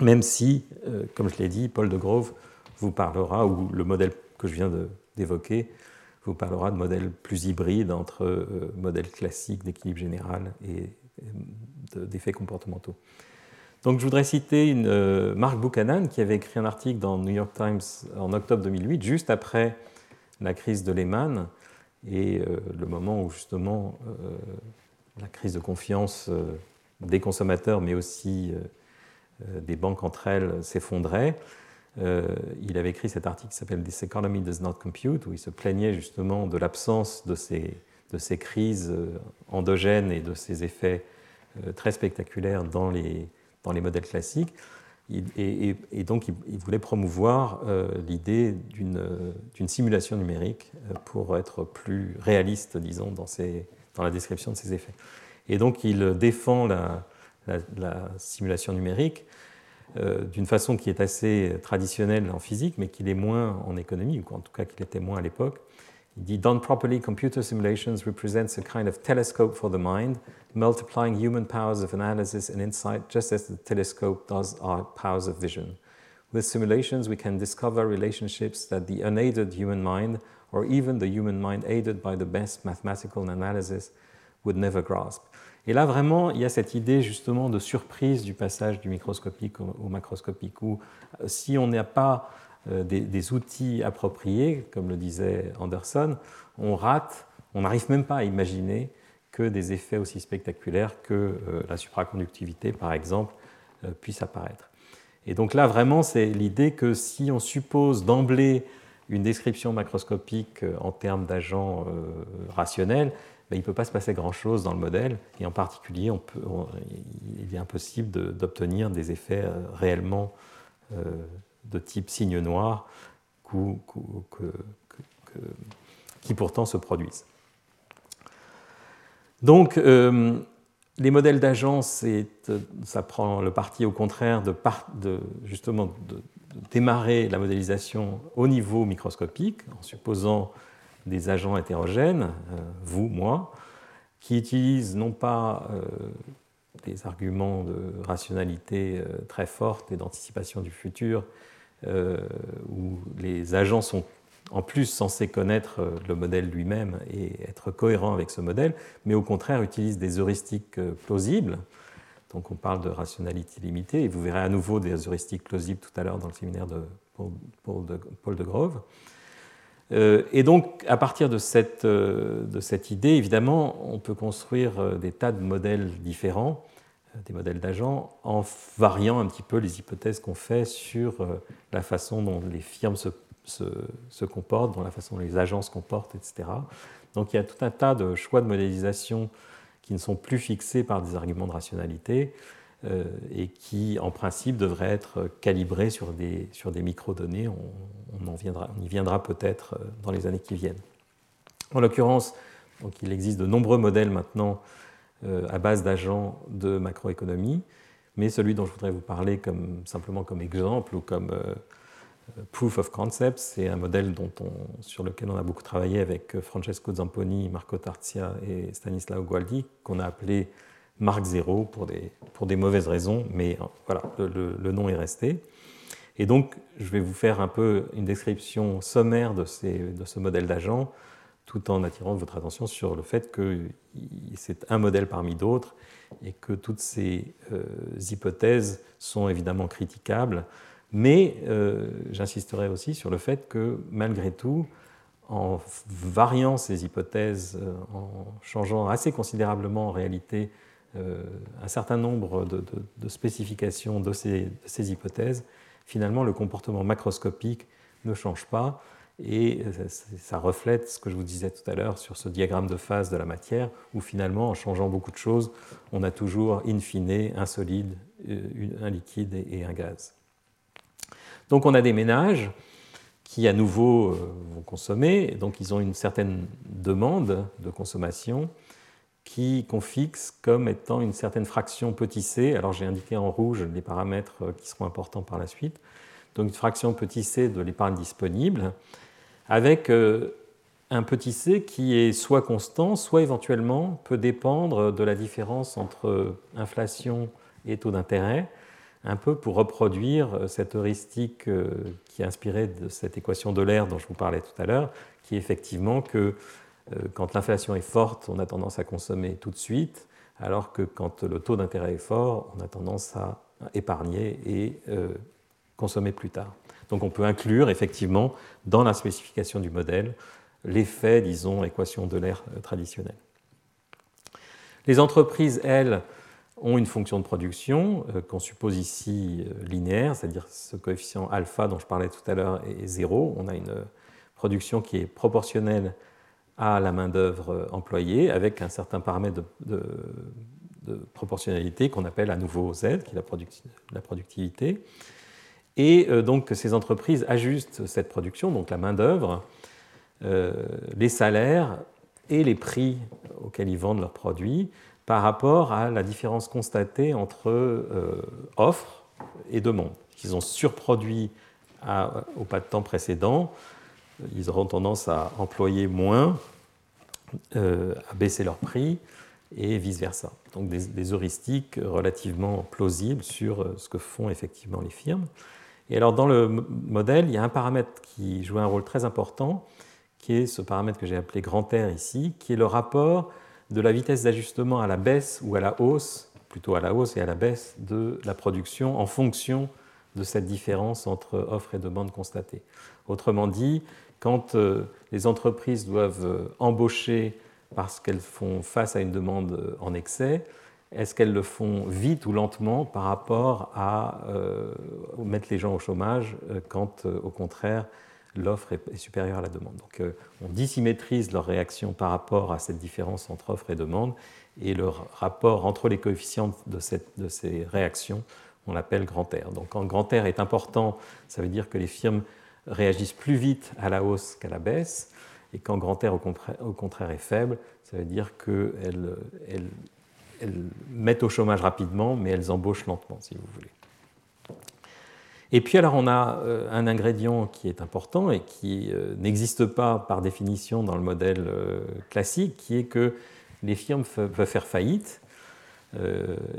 même si, comme je l'ai dit, Paul de Grove vous parlera, ou le modèle que je viens d'évoquer vous parlera de modèles plus hybrides entre euh, modèles classiques d'équilibre général et d'effets comportementaux. Donc je voudrais citer euh, Mark Buchanan qui avait écrit un article dans New York Times en octobre 2008, juste après la crise de Lehman et euh, le moment où justement la crise de confiance des consommateurs mais aussi des banques entre elles s'effondrait. Euh, il avait écrit cet article qui s'appelle This Economy Does Not Compute, où il se plaignait justement de l'absence de ces, de ces crises euh, endogènes et de ces effets euh, très spectaculaires dans les, dans les modèles classiques. Et, donc, il, voulait promouvoir l'idée d'une simulation numérique pour être plus réaliste, disons, dans, la description de ces effets. Et donc, il défend la, la simulation numérique euh, d'une façon qui est assez traditionnelle en physique, mais qui l'est moins en économie, ou en tout cas qui l'était moins à l'époque. Dit Done properly, computer simulations represents a kind of telescope for the mind, multiplying human powers of analysis and insight just as the telescope does our powers of vision. With simulations, we can discover relationships that the unaided human mind, or even the human mind aided by the best mathematical analysis, would never grasp. Et là, vraiment, il y a cette idée justement de surprise du passage du microscopique au, macroscopique, où euh, si on n'a pas euh, des, outils appropriés, comme le disait Anderson, on rate, on n'arrive même pas à imaginer que des effets aussi spectaculaires que euh, la supraconductivité, par exemple, puissent apparaître. Et donc là, vraiment, c'est l'idée que si on suppose d'emblée une description macroscopique en termes d'agents rationnels, ben, il ne peut pas se passer grand-chose dans le modèle, et en particulier, il est impossible d'obtenir des effets euh, réellement euh, de type signe noir qui pourtant se produisent. Donc, euh, les modèles d'agence, ça prend le parti au contraire de, justement démarrer la modélisation au niveau microscopique, en supposant des agents hétérogènes, euh, vous, moi, qui utilisent non pas euh, des arguments de rationalité euh, très fortes et d'anticipation du futur, où les agents sont en plus censés connaître le modèle lui-même et être cohérents avec ce modèle, mais au contraire utilisent des heuristiques plausibles. Donc on parle de rationalité limitée, et vous verrez à nouveau des heuristiques plausibles tout à l'heure dans le séminaire de Paul de Grove. Euh, et donc, à partir de cette, euh, idée, évidemment, on peut construire euh, des tas de modèles différents, des modèles d'agents, en variant un petit peu les hypothèses qu'on fait sur la façon dont les firmes se, comportent, dont la façon dont les agents se comportent, etc. Donc, il y a tout un tas de choix de modélisation qui ne sont plus fixés par des arguments de rationalité et qui, en principe, devraient être calibrés sur des, sur des microdonnées. On, on, y viendra peut-être euh, dans les années qui viennent. En l'occurrence, il existe de nombreux modèles maintenant euh, à base d'agents de macroéconomie, mais celui dont je voudrais vous parler comme, simplement comme exemple ou comme euh, proof of concept, c'est un modèle dont sur lequel on a beaucoup travaillé avec Francesco Zamponi, Marco Tarzia et Stanislao Gualdi, qu'on a appelé Mark Zero pour des, pour des mauvaises raisons, mais voilà, le nom est resté. Et donc, je vais vous faire un peu une description sommaire de, ce modèle d'agent, tout en attirant votre attention sur le fait que c'est un modèle parmi d'autres et que toutes ces euh, hypothèses sont évidemment critiquables. Mais euh, j'insisterai aussi sur le fait que malgré tout, en variant ces hypothèses, euh, en changeant assez considérablement en réalité un certain nombre de, spécifications de ces hypothèses, finalement, le comportement macroscopique ne change pas et ça reflète ce que je vous disais tout à l'heure sur ce diagramme de phase de la matière, où finalement, en changeant beaucoup de choses, on a toujours in fine un solide, euh, un liquide et un gaz. Donc on a des ménages qui à nouveau euh, vont consommer, donc ils ont une certaine demande de consommation qu'on fixe comme étant une certaine fraction petit c. Alors j'ai indiqué en rouge les paramètres euh, qui seront importants par la suite. Donc une fraction petit c de l'épargne disponible, avec euh, un petit c qui est soit constant, soit éventuellement peut dépendre de la différence entre inflation et taux d'intérêt, un peu pour reproduire euh, cette heuristique qui est inspirée de cette équation de l'air dont je vous parlais tout à l'heure, qui est effectivement que euh, quand l'inflation est forte, on a tendance à consommer tout de suite, alors que quand le taux d'intérêt est fort, on a tendance à épargner et euh, consommer plus tard. Donc on peut inclure effectivement dans la spécification du modèle l'effet, disons, équation de l'air euh, traditionnelle. Les entreprises, elles, ont une fonction de production qu'on suppose ici linéaire, c'est-à-dire ce coefficient alpha dont je parlais tout à l'heure est zéro. On a une production qui est proportionnelle à la main-d'œuvre employée avec un certain paramètre de, proportionnalité qu'on appelle à nouveau Z, qui est la, productivité. Et euh, donc ces entreprises ajustent cette production, donc la main-d'œuvre, euh, les salaires et les prix auxquels ils vendent leurs produits par rapport à la différence constatée entre euh, offre et demande. Ils ont surproduit au pas de temps précédent, ils auront tendance à employer moins, euh, à baisser leur prix et vice-versa. Donc des, heuristiques relativement plausibles sur ce que font effectivement les firmes. Et alors dans le modèle, il y a un paramètre qui joue un rôle très important, qui est ce paramètre que j'ai appelé grand R ici, qui est le rapport de la vitesse d'ajustement à la baisse ou à la hausse, plutôt à la hausse et à la baisse de la production en fonction de cette différence entre offre et demande constatée. Autrement dit, quand euh, les entreprises doivent euh, embaucher parce qu'elles font face à une demande euh, en excès, est-ce qu'elles le font vite ou lentement par rapport à mettre les gens au chômage quand, au contraire, l'offre est, supérieure à la demande? Donc, on dissymétrise leur réaction par rapport à cette différence entre offre et demande, et le rapport entre les coefficients de, de ces réactions, on l'appelle grand R. Donc, quand grand R est important, ça veut dire que les firmes réagissent plus vite à la hausse qu'à la baisse. Et quand grand R au contraire est faible, ça veut dire qu'elles mettent au chômage rapidement, mais elles embauchent lentement, si vous voulez. Et puis alors on a euh, un ingrédient qui est important et qui euh, n'existe pas par définition dans le modèle euh, classique, qui est que les firmes peuvent faire faillite.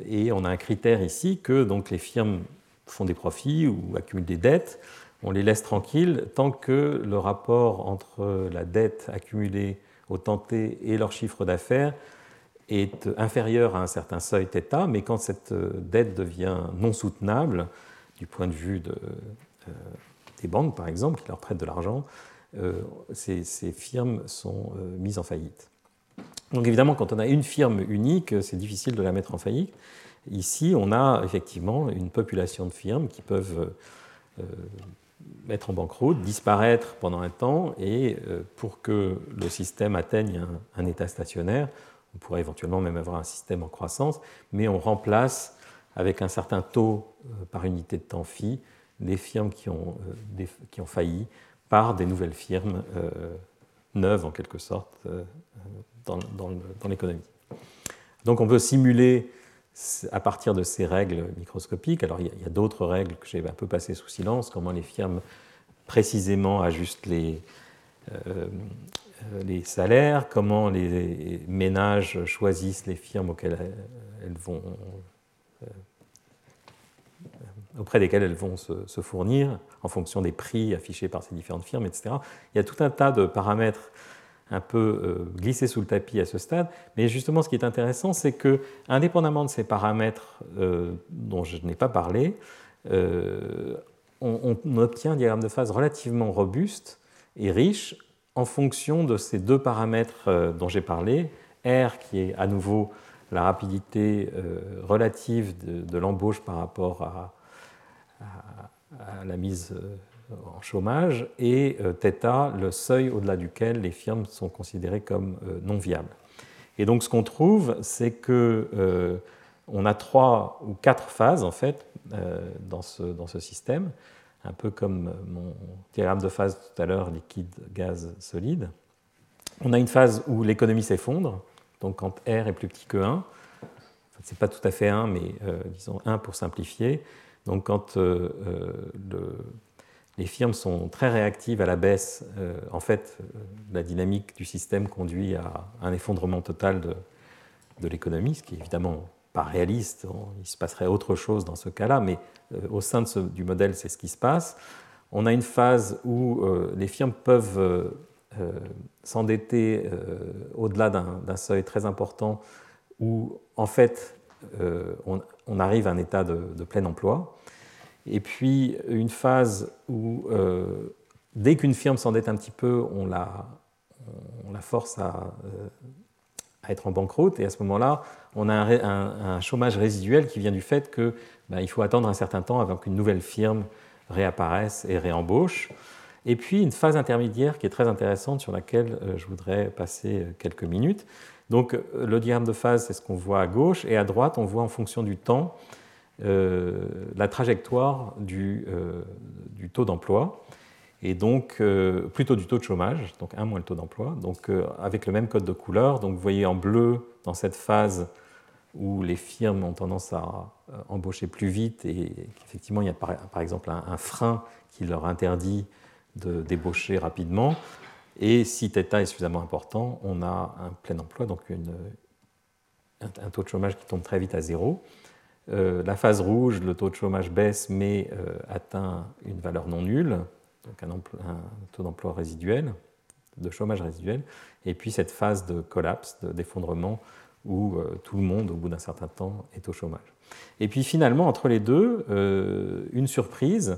Et on a un critère ici que donc, les firmes font des profits ou accumulent des dettes on les laisse tranquilles tant que le rapport entre la dette accumulée au tenté et leur chiffre d'affaires est inférieur à un certain seuil θ, mais quand cette dette devient non soutenable, du point de vue euh, des banques par exemple, qui leur prêtent de l'argent, euh, ces, firmes sont euh, mises en faillite. Donc évidemment, quand on a une firme unique, c'est difficile de la mettre en faillite. Ici, on a effectivement une population de firmes qui peuvent mettre en banqueroute, disparaître pendant un temps, et euh, pour que le système atteigne un, état stationnaire, on pourrait éventuellement même avoir un système en croissance, mais on remplace avec un certain taux euh, par unité de temps phi les firmes qui ont, euh, qui ont failli par des nouvelles firmes neuves en quelque sorte dans, l'économie. Donc on peut simuler à partir de ces règles microscopiques. Alors il y a, d'autres règles que j'ai un peu passées sous silence, comment les firmes précisément ajustent les, euh, les salaires, comment les ménages choisissent les firmes auxquelles elles vont, euh, auprès desquelles elles vont se, fournir en fonction des prix affichés par ces différentes firmes, etc. Il y a tout un tas de paramètres un peu euh, glissé sous le tapis à ce stade. Mais justement, ce qui est intéressant, c'est que, indépendamment de ces paramètres euh, dont je n'ai pas parlé, euh, on, obtient un diagramme de phase relativement robuste et riche en fonction de ces deux paramètres dont j'ai parlé. R, qui est à nouveau la rapidité relative de, l'embauche par rapport à, la mise en chômage, et euh, θ, le seuil au-delà duquel les firmes sont considérées comme euh, non viables. Et donc ce qu'on trouve, c'est que euh, on a trois ou quatre phases en fait dans, ce, dans ce système, un peu comme mon diagramme de phase tout à l'heure, liquide, gaz, solide. On a une phase où l'économie s'effondre, donc quand R est plus petit que 1, c'est pas tout à fait 1, mais disons 1 pour simplifier. Donc quand le les firmes sont très réactives à la baisse. Euh, en fait, euh, la dynamique du système conduit à un effondrement total de, l'économie, ce qui est évidemment pas réaliste. Il se passerait autre chose dans ce cas-là, mais euh, au sein du modèle, c'est ce qui se passe. On a une phase où les firmes peuvent s'endetter au-delà d'un seuil très important, où en fait on, arrive à un état de plein emploi et puis une phase où, euh, dès qu'une firme s'endette un petit peu, on la, force à, euh, à, être en banqueroute, et à ce moment-là, on a un, chômage résiduel qui vient du fait qu'il ben, faut attendre un certain temps avant qu'une nouvelle firme réapparaisse et réembauche. Et puis une phase intermédiaire qui est très intéressante sur laquelle euh, je voudrais passer quelques minutes. Donc le diagramme de phase, c'est ce qu'on voit à gauche, et à droite, on voit en fonction du temps euh, la trajectoire euh, du taux d'emploi et donc euh, plutôt du taux de chômage, donc un moins le taux d'emploi, donc avec le même code de couleur. Donc vous voyez en bleu dans cette phase où les firmes ont tendance à embaucher plus vite et qu'effectivement il y a par, exemple un, frein qui leur interdit de débaucher rapidement. Et si θ est suffisamment important, on a un plein emploi, donc un, taux de chômage qui tombe très vite à zéro. Euh, la phase rouge, le taux de chômage baisse mais euh, atteint une valeur non nulle, donc un, taux d'emploi résiduel de chômage résiduel, et puis cette phase de collapse, d'effondrement, où tout le monde, au bout d'un certain temps, est au chômage. Et puis finalement, entre les deux, une surprise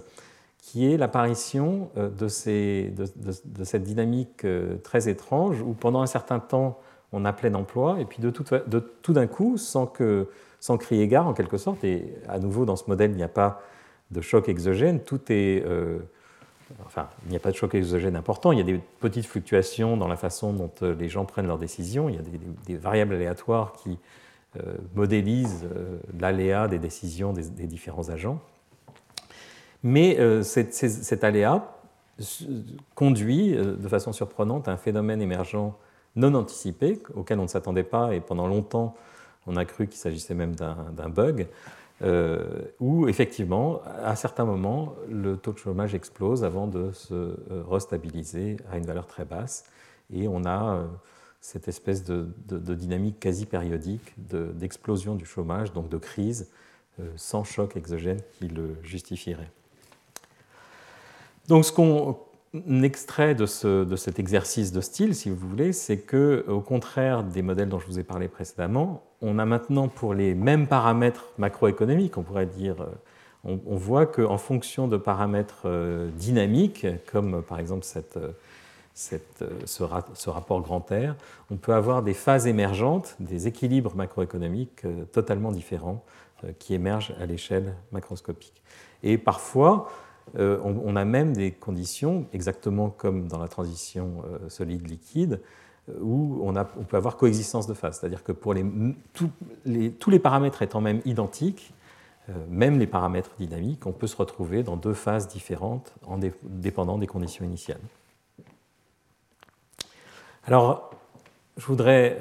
qui est l'apparition de, de, cette dynamique très étrange où pendant un certain temps, on a plein emploi, et puis de tout, d'un coup, sans, que, sans crier gare en quelque sorte, et à nouveau dans ce modèle, il n'y a pas de choc exogène, tout est... Euh, enfin, il n'y a pas de choc exogène important, il y a des petites fluctuations dans la façon dont euh, les gens prennent leurs décisions, il y a des, variables aléatoires qui euh, modélisent l'aléa des décisions des, différents agents. Mais cet aléa conduit de façon surprenante à un phénomène émergent non anticipé, auquel on ne s'attendait pas, et pendant longtemps, on a cru qu'il s'agissait même d'un bug, euh, où effectivement, à certains moments, le taux de chômage explose avant de se euh, restabiliser à une valeur très basse, et on a euh, cette espèce de, dynamique quasi périodique d'explosion du chômage, donc de crise, sans choc exogène qui le justifierait. Donc ce qu'on extrait de, cet exercice de style, si vous voulez, c'est que, au contraire des modèles dont je vous ai parlé précédemment, on a maintenant pour les mêmes paramètres macroéconomiques, on pourrait dire, euh, on, voit qu'en fonction de paramètres euh, dynamiques, comme par exemple euh, ce, rapport grand air, on peut avoir des phases émergentes, des équilibres macroéconomiques totalement différents qui émergent à l'échelle macroscopique. Et parfois, euh, on, a même des conditions, exactement comme dans la transition euh, solide-liquide, euh, où on, peut avoir coexistence de phases. C'est-à-dire que pour tous les paramètres étant même identiques, même les paramètres dynamiques, on peut se retrouver dans deux phases différentes en dépendant des conditions initiales. Alors, je voudrais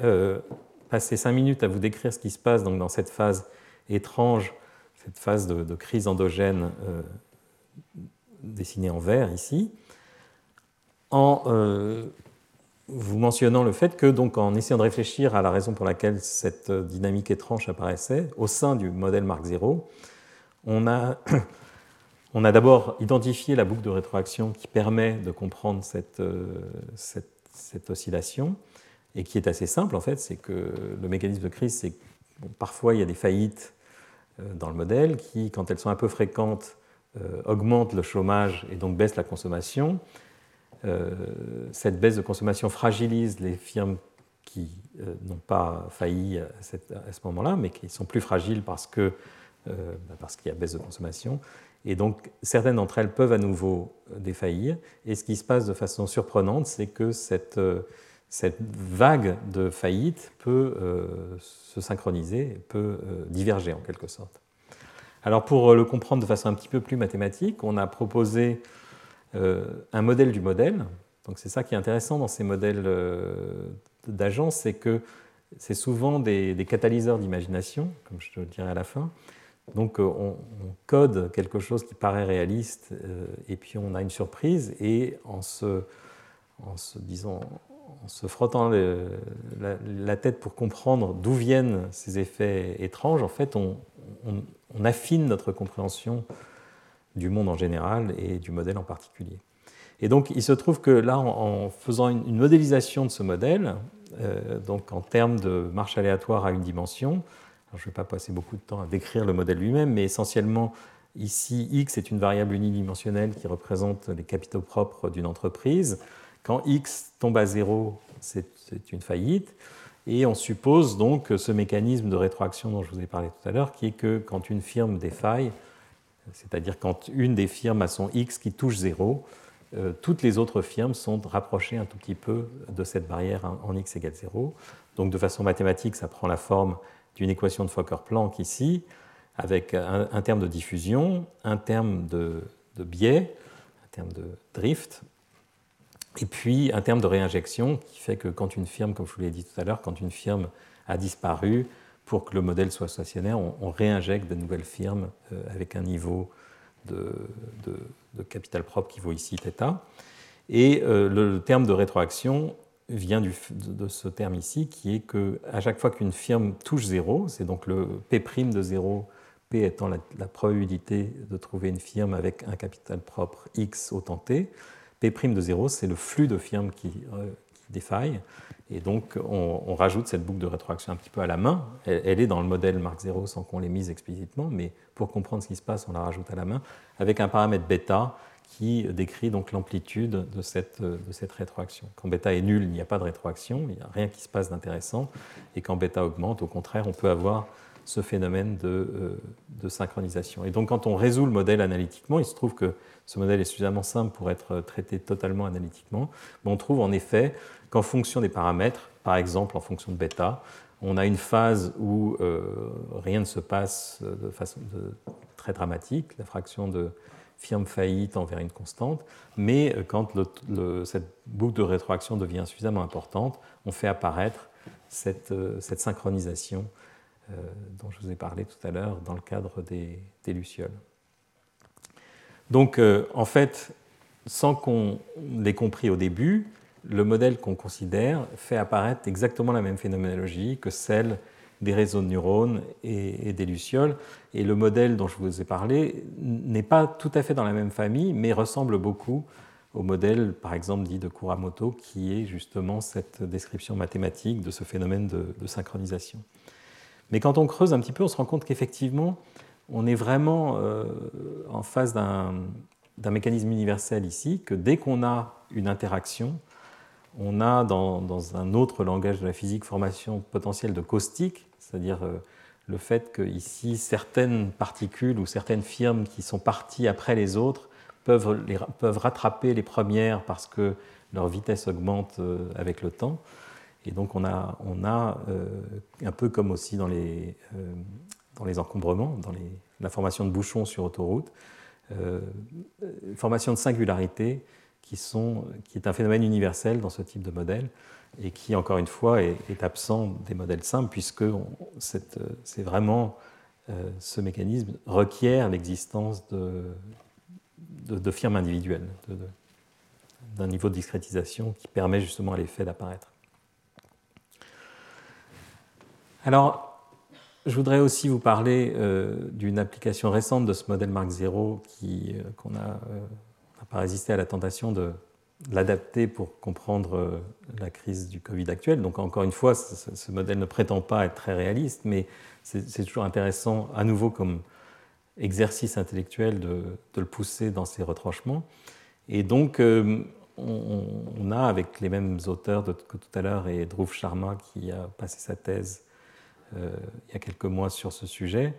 passer cinq minutes à vous décrire ce qui se passe donc, dans cette phase étrange, cette phase de, crise endogène dessiné en vert ici, en euh, vous mentionnant le fait que, donc, en essayant de réfléchir à la raison pour laquelle cette dynamique étrange apparaissait au sein du modèle Mark 0, on a, on a d'abord identifié la boucle de rétroaction qui permet de comprendre cette, euh, cette, cette, oscillation et qui est assez simple en fait, c'est que le mécanisme de crise, c'est que parfois il y a des faillites euh, dans le modèle qui, quand elles sont un peu fréquentes, augmente le chômage et donc baisse la consommation. Euh, cette baisse de consommation fragilise les firmes qui euh, n'ont pas failli à, ce moment-là, mais qui sont plus fragiles parce que bah, parce qu'il y a baisse de consommation. Et donc, certaines d'entre elles peuvent à nouveau défaillir. Et ce qui se passe de façon surprenante, c'est que cette, cette, vague de faillite peut se synchroniser, peut diverger en quelque sorte. Alors pour le comprendre de façon un petit peu plus mathématique, on a proposé euh, un modèle du modèle. Donc c'est ça qui est intéressant dans ces modèles euh, d'agence, c'est que c'est souvent des, catalyseurs d'imagination, comme je te le dirai à la fin. Donc euh, on, code quelque chose qui paraît réaliste et puis on a une surprise et en se, en en se frottant la, tête pour comprendre d'où viennent ces effets étranges, en fait on, on affine notre compréhension du monde en général et du modèle en particulier. Et donc, il se trouve que là, en, faisant une, modélisation de ce modèle, euh, donc en termes de marche aléatoire à une dimension, je ne vais pas passer beaucoup de temps à décrire le modèle lui-même, mais essentiellement, ici, x est une variable unidimensionnelle qui représente les capitaux propres d'une entreprise. Quand x tombe à zéro, c'est une faillite. Et on suppose donc ce mécanisme de rétroaction dont je vous ai parlé tout à l'heure, qui est que quand une firme défaille, c'est-à-dire quand une des firmes a son X qui touche zéro, euh, toutes les autres firmes sont rapprochées un tout petit peu de cette barrière en X égale 0. Donc de façon mathématique, ça prend la forme d'une équation de Fokker-Planck ici, avec un, terme de diffusion, un terme de biais, un terme de drift, et puis un terme de réinjection qui fait que quand une firme, comme je vous l'ai dit tout à l'heure, quand une firme a disparu, pour que le modèle soit stationnaire, on, réinjecte de nouvelles firmes euh, avec un niveau de, capital propre qui vaut ici θ. Et euh, le, terme de rétroaction vient de, ce terme ici, qui est que à chaque fois qu'une firme touche zéro, c'est donc le P' de zéro, P étant la, la, probabilité de trouver une firme avec un capital propre X autant T, P' de 0, c'est le flux de firmes qui, défaille. Et donc, on, rajoute cette boucle de rétroaction un petit peu à la main. Elle, est dans le modèle Mark 0 sans qu'on l'ait mise explicitement, mais pour comprendre ce qui se passe, on la rajoute à la main avec un paramètre bêta qui décrit donc l'amplitude de cette, de cette rétroaction. Quand bêta est nul, il n'y a pas de rétroaction, il n'y a rien qui se passe d'intéressant. Et quand bêta augmente, au contraire, on peut avoir ce phénomène de, euh, de, synchronisation. Et donc quand on résout le modèle analytiquement, il se trouve que ce modèle est suffisamment simple pour être traité totalement analytiquement, on trouve en effet qu'en fonction des paramètres, par exemple en fonction de bêta, on a une phase où euh, rien ne se passe de façon très dramatique, la fraction de firme faillite envers une constante, mais quand cette boucle de rétroaction devient suffisamment importante, on fait apparaître cette, euh, synchronisation euh, dont je vous ai parlé tout à l'heure dans le cadre des, lucioles. Donc, euh, en fait, sans qu'on l'ait compris au début, le modèle qu'on considère fait apparaître exactement la même phénoménologie que celle des réseaux de neurones et, des lucioles. Et le modèle dont je vous ai parlé n'est pas tout à fait dans la même famille, mais ressemble beaucoup au modèle, par exemple, dit de Kuramoto, qui est justement cette description mathématique de ce phénomène de synchronisation. Mais quand on creuse un petit peu, on se rend compte qu'effectivement, on est vraiment euh, en face d'un mécanisme universel ici, que dès qu'on a une interaction, on a dans, un autre langage de la physique formation potentielle de caustique, c'est-à-dire euh, le fait que ici certaines particules ou certaines firmes qui sont parties après les autres peuvent, peuvent rattraper les premières parce que leur vitesse augmente euh, avec le temps. Et donc on a, on a un peu comme aussi dans les, dans les encombrements, dans la formation de bouchons sur autoroute, euh, formation de singularité qui, est un phénomène universel dans ce type de modèle et qui, encore une fois, est, absent des modèles simples puisque c'est vraiment ce mécanisme requiert l'existence de, de, firmes individuelles, d'un niveau de discrétisation qui permet justement à l'effet d'apparaître. Alors, je voudrais aussi vous parler euh, d'une application récente de ce modèle Mark 0 qui, euh, qu'on n'a euh, pas résisté à la tentation de, l'adapter pour comprendre la crise du Covid actuelle. Donc encore une fois, ce, modèle ne prétend pas être très réaliste, mais c'est, toujours intéressant, à nouveau comme exercice intellectuel, de, le pousser dans ses retranchements. Et donc, on, a, avec les mêmes auteurs que tout à l'heure, et Dhruv Sharma qui a passé sa thèse il y a quelques mois sur ce sujet.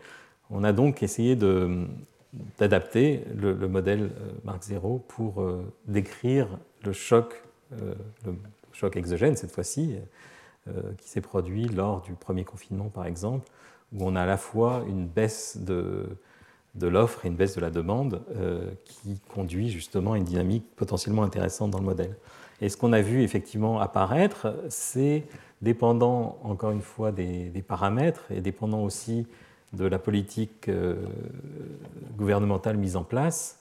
On a donc essayé d'adapter le, modèle euh, Mark 0 pour euh, décrire le choc, le choc exogène cette fois-ci, qui s'est produit lors du premier confinement par exemple, où on a à la fois une baisse de, de l'offre et une baisse de la demande qui conduit justement à une dynamique potentiellement intéressante dans le modèle. Et ce qu'on a vu effectivement apparaître, c'est dépendant encore une fois des, paramètres et dépendant aussi de la politique euh, gouvernementale mise en place,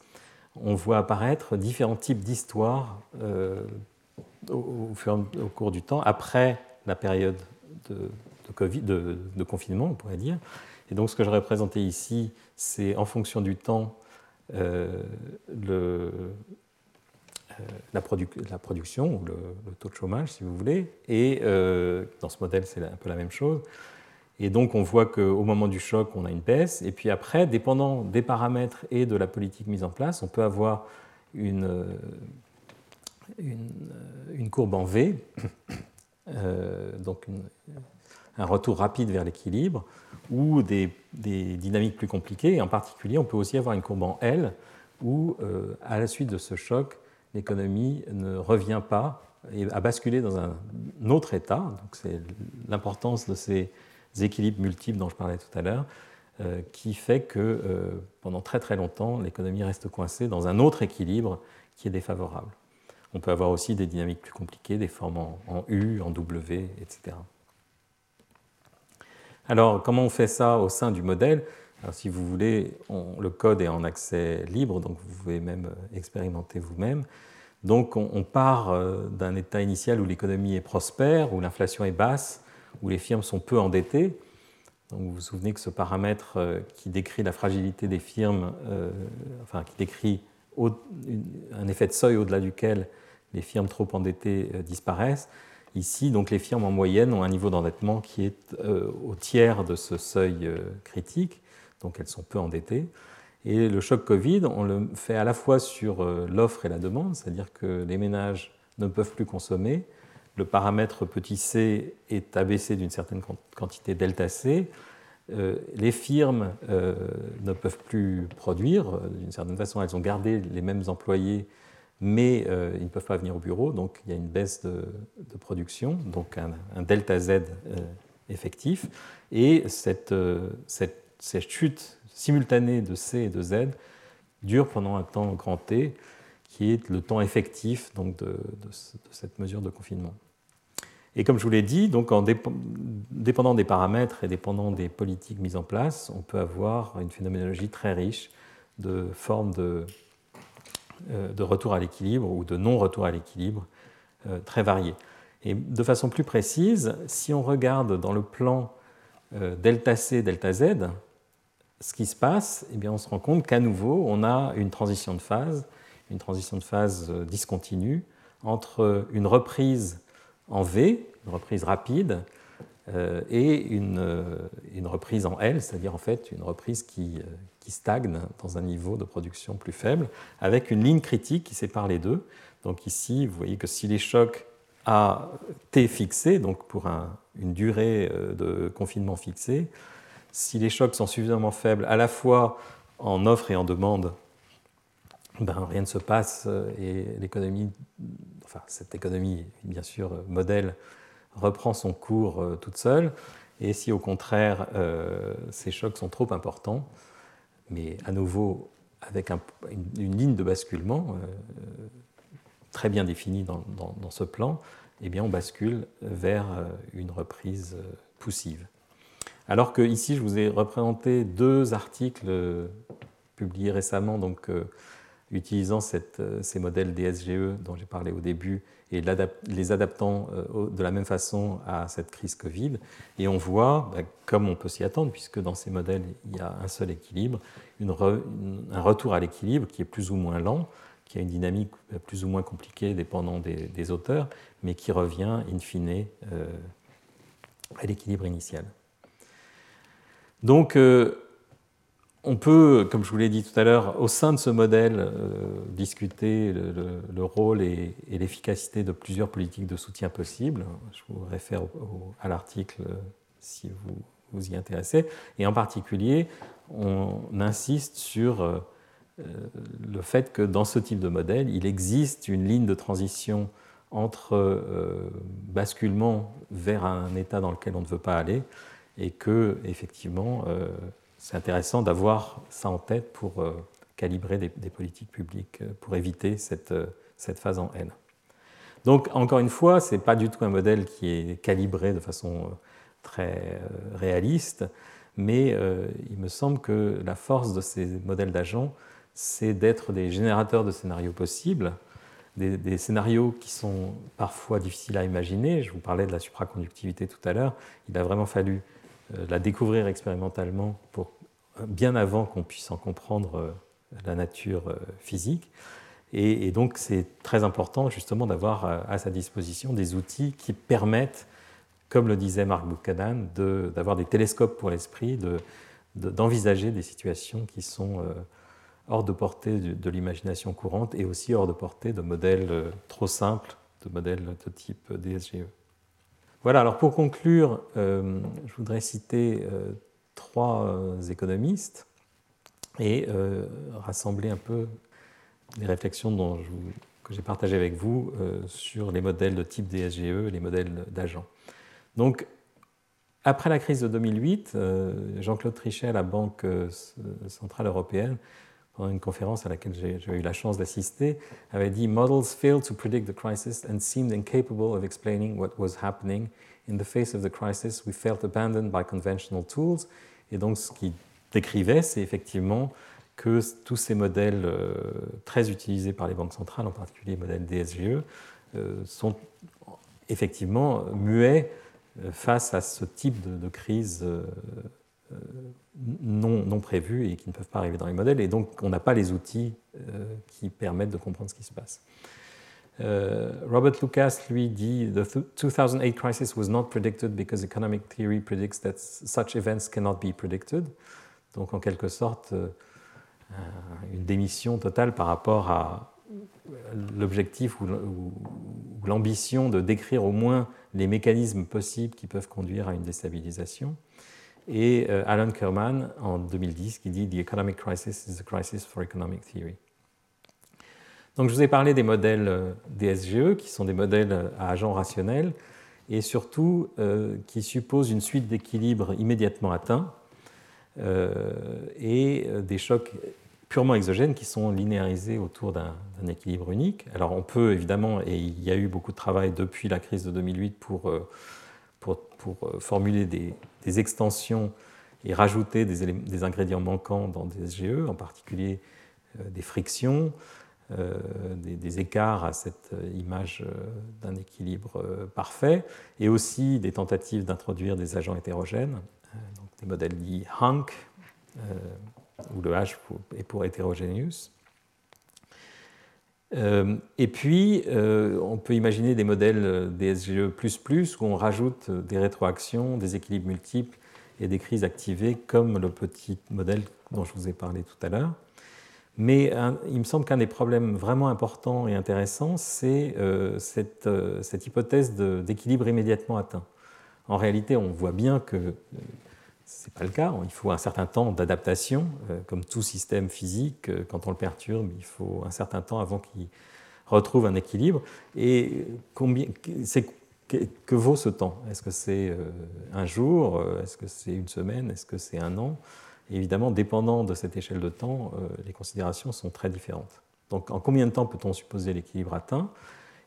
on voit apparaître différents types d'histoires euh, au, cours du temps, après la période de, confinement, on pourrait dire. Et donc ce que je représentais ici, c'est en fonction du temps euh, le, euh, la, production, ou le, taux de chômage, si vous voulez. Et euh, dans ce modèle, c'est un peu la même chose. Et donc, on voit qu'au moment du choc, on a une baisse. Et puis après, dépendant des paramètres et de la politique mise en place, on peut avoir une, euh, une, courbe en V, donc un retour rapide vers l'équilibre, ou des, dynamiques plus compliquées. Et en particulier, on peut aussi avoir une courbe en L, où, à la suite de ce choc, l'économie ne revient pas et a basculé dans un autre état. Donc c'est l'importance de ces équilibres multiples dont je parlais tout à l'heure, euh, qui fait que euh, pendant très très longtemps, l'économie reste coincée dans un autre équilibre qui est défavorable. On peut avoir aussi des dynamiques plus compliquées, des formes en, U, en W, etc. Alors, comment on fait ça au sein du modèle? Si vous voulez, le code est en accès libre, donc vous pouvez même expérimenter vous-même. Donc on, part euh, d'un état initial où l'économie est prospère, où l'inflation est basse, où les firmes sont peu endettées. vous vous souvenez que ce paramètre euh, qui décrit la fragilité des firmes, euh, enfin qui décrit un effet de seuil au-delà duquel les firmes trop endettées disparaissent. Ici, donc, les firmes en moyenne ont un niveau d'endettement qui est au tiers de ce seuil critique, donc elles sont peu endettées. Et le choc Covid, on le fait à la fois sur l'offre et la demande, c'est-à-dire que les ménages ne peuvent plus consommer, le paramètre petit c est abaissé d'une certaine quantité delta c, euh, les firmes euh, ne peuvent plus produire, euh, d'une certaine façon. Elles ont gardé les mêmes employés, mais ils ne peuvent pas venir au bureau, donc il y a une baisse de, production, donc un, delta z effectif, et cette, cette, chute simultanée de C et de Z dure pendant un temps grand T, qui est le temps effectif donc, de cette mesure de confinement. Et comme je vous l'ai dit, en dépendant des paramètres et dépendant des politiques mises en place, on peut avoir une phénoménologie très riche de formes de, euh, retour à l'équilibre ou de non-retour à l'équilibre euh, très variées. Et de façon plus précise, si on regarde dans le plan euh, delta C, delta Z, ce qui se passe, eh bien on se rend compte qu'à nouveau, on a une transition de phase, une transition de phase discontinue entre une reprise en V, une reprise rapide, euh, et une, euh, une, reprise en L, c'est-à-dire en fait une reprise qui, euh, qui, stagne dans un niveau de production plus faible, avec une ligne critique qui sépare les deux. Donc ici, vous voyez que si les chocs à T fixés, donc pour un, une durée de confinement fixée, si les chocs sont suffisamment faibles à la fois en offre et en demande, ben, rien ne se passe et l'économie enfin cette économie, bien sûr, euh, modèle, reprend son cours euh, toute seule. Et si au contraire euh, ces chocs sont trop importants, mais à nouveau avec une, ligne de basculement très bien définie dans, ce plan, eh bien on bascule vers une reprise poussive. Alors que ici je vous ai représenté deux articles publiés récemment, donc utilisant euh, ces modèles DSGE dont j'ai parlé au début et les adaptant euh, de la même façon à cette crise Covid. Et on voit, bah, comme on peut s'y attendre, puisque dans ces modèles, il y a un seul équilibre, un retour à l'équilibre qui est plus ou moins lent, qui a une dynamique plus ou moins compliquée dépendant des, auteurs, mais qui revient in fine euh, à l'équilibre initial. Donc, on peut, comme je vous l'ai dit tout à l'heure, au sein de ce modèle, euh, discuter le, rôle et, l'efficacité de plusieurs politiques de soutien possibles. Je vous réfère à l'article euh, si vous vous y intéressez. Et en particulier, on insiste sur euh, le fait que dans ce type de modèle, il existe une ligne de transition entre basculement vers un état dans lequel on ne veut pas aller et que, effectivement, c'est intéressant d'avoir ça en tête pour euh, calibrer des, politiques publiques, euh, pour éviter cette, euh, cette phase en N. Donc, encore une fois, ce n'est pas du tout un modèle qui est calibré de façon très réaliste, mais il me semble que la force de ces modèles d'agents, c'est d'être des générateurs de scénarios possibles, des, des, scénarios qui sont parfois difficiles à imaginer. Je vous parlais de la supraconductivité tout à l'heure. Il a vraiment fallu la découvrir expérimentalement pour bien avant qu'on puisse en comprendre euh, la nature euh, physique. Et, donc c'est très important justement d'avoir euh, à sa disposition des outils qui permettent, comme le disait Marc Buchanan, d'avoir des télescopes pour l'esprit, d'envisager des situations qui sont hors de portée de, l'imagination courante et aussi hors de portée de modèles trop simples, de modèles de type DSGE. Voilà, alors pour conclure, je voudrais citer trois euh, économistes et euh, rassembler un peu les réflexions dont que j'ai partagées avec vous euh, sur les modèles de type DSGE, les modèles d'agents. Donc, après la crise de 2008, Jean-Claude Trichet à la Banque centrale européenne, pendant une conférence à laquelle j'ai eu la chance d'assister, avait dit Models failed to predict the crisis and seemed incapable of explaining what was happening. In the face of the crisis, we felt abandoned by conventional tools et donc ce qu'il décrivait, c'est effectivement que tous ces modèles euh, très utilisés par les banques centrales, en particulier les modèles DSGE, euh, sont effectivement muets euh, face à ce type de, crise non, non, prévus et qui ne peuvent pas arriver dans les modèles. Et donc, on n'a pas les outils qui permettent de comprendre ce qui se passe. Robert Lucas, lui, dit The 2008 crisis was not predicted because economic theory predicts that such events cannot be predicted. Donc, en quelque sorte, une démission totale par rapport à l'objectif ou l'ambition de décrire au moins les mécanismes possibles qui peuvent conduire à une déstabilisation. Et euh, Alan Kerman, en 2010, qui dit The economic crisis is a crisis for economic theory. Donc je vous ai parlé des modèles euh, DSGE, qui sont des modèles euh, à agents rationnels, et surtout qui supposent une suite d'équilibres immédiatement atteints et des chocs purement exogènes qui sont linéarisés autour d'un équilibre unique. Alors on peut évidemment, et il y a eu beaucoup de travail depuis la crise de 2008 pour, pour, euh, formuler des, extensions et rajouter des, ingrédients manquants dans des SGE, en particulier euh, des frictions, des, écarts à cette image d'un équilibre parfait, et aussi des tentatives d'introduire des agents hétérogènes, donc des modèles dits Hank où le H est pour hétérogénéus. Euh, et puis, euh, on peut imaginer des modèles DSGE où on rajoute des rétroactions, des équilibres multiples et des crises activées, comme le petit modèle dont je vous ai parlé tout à l'heure. Mais il me semble qu'un des problèmes vraiment importants et intéressants, c'est euh, cette, hypothèse d'équilibre immédiatement atteint. En réalité, on voit bien que n'est pas le cas. Il faut un certain temps d'adaptation, euh, comme tout système physique. Euh, quand on le perturbe, il faut un certain temps avant qu'il retrouve un équilibre. Et combien, que, que vaut ce temps? Est-ce que c'est euh, un jour? Est-ce que c'est une semaine? Est-ce que c'est un an? Évidemment, dépendant de cette échelle de temps, les considérations sont très différentes. Donc, en combien de temps peut-on supposer l'équilibre atteint?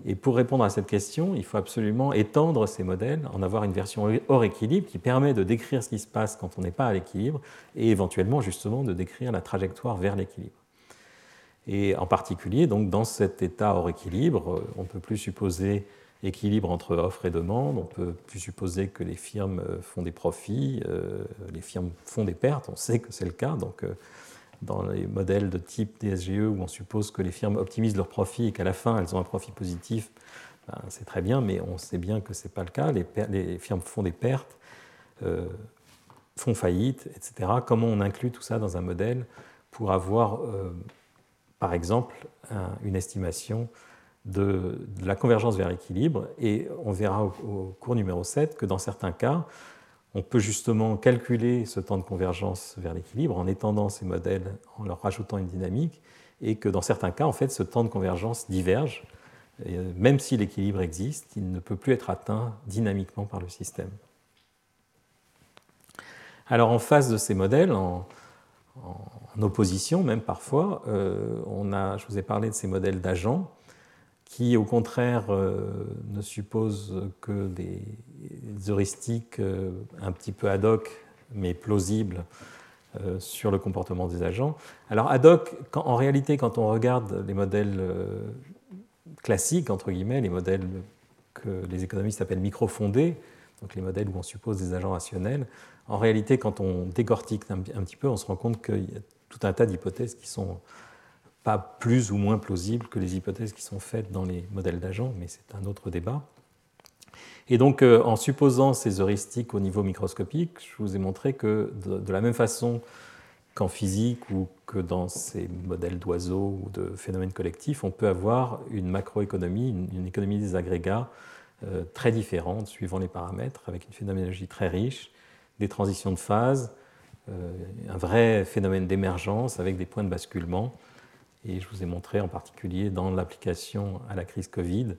Et pour répondre à cette question, il faut absolument étendre ces modèles, en avoir une version hors équilibre qui permet de décrire ce qui se passe quand on n'est pas à l'équilibre et éventuellement justement de décrire la trajectoire vers l'équilibre. Et en particulier, donc, dans cet état hors équilibre, on ne peut plus supposer équilibre entre offre et demande, on ne peut plus supposer que les firmes font des profits, euh, les firmes font des pertes, on sait que c'est le cas, donc euh, dans les modèles de type DSGE où on suppose que les firmes optimisent leurs profits et qu'à la fin elles ont un profit positif, ben, c'est très bien, mais on sait bien que ce n'est pas le cas. Les, firmes font des pertes, euh, font faillite, etc. Comment on inclut tout ça dans un modèle pour avoir, euh, par exemple, une estimation de, la convergence vers l'équilibre Et on verra au cours numéro 7 que dans certains cas, on peut justement calculer ce temps de convergence vers l'équilibre en étendant ces modèles, en leur rajoutant une dynamique, et que dans certains cas, en fait, ce temps de convergence diverge. Euh, même si l'équilibre existe, il ne peut plus être atteint dynamiquement par le système. Alors en face de ces modèles, en, opposition même parfois, euh, on a, je vous ai parlé de ces modèles d'agents qui au contraire euh, ne suppose que des heuristiques euh, un petit peu ad hoc mais plausibles euh, sur le comportement des agents. Alors ad hoc, en réalité, quand on regarde les modèles classiques, entre guillemets, les modèles que les économistes appellent microfondés, donc les modèles où on suppose des agents rationnels, en réalité, quand on décortique un petit peu, on se rend compte qu'il y a tout un tas d'hypothèses qui sont pas plus ou moins plausibles que les hypothèses qui sont faites dans les modèles d'agents, mais c'est un autre débat. Et donc, euh, en supposant ces heuristiques au niveau microscopique, je vous ai montré que de, la même façon qu'en physique ou que dans ces modèles d'oiseaux ou de phénomènes collectifs, on peut avoir une macroéconomie, une, économie des agrégats euh, très différente suivant les paramètres, avec une phénoménologie très riche, des transitions de phase, euh, un vrai phénomène d'émergence avec des points de basculement et je vous ai montré en particulier dans l'application à la crise Covid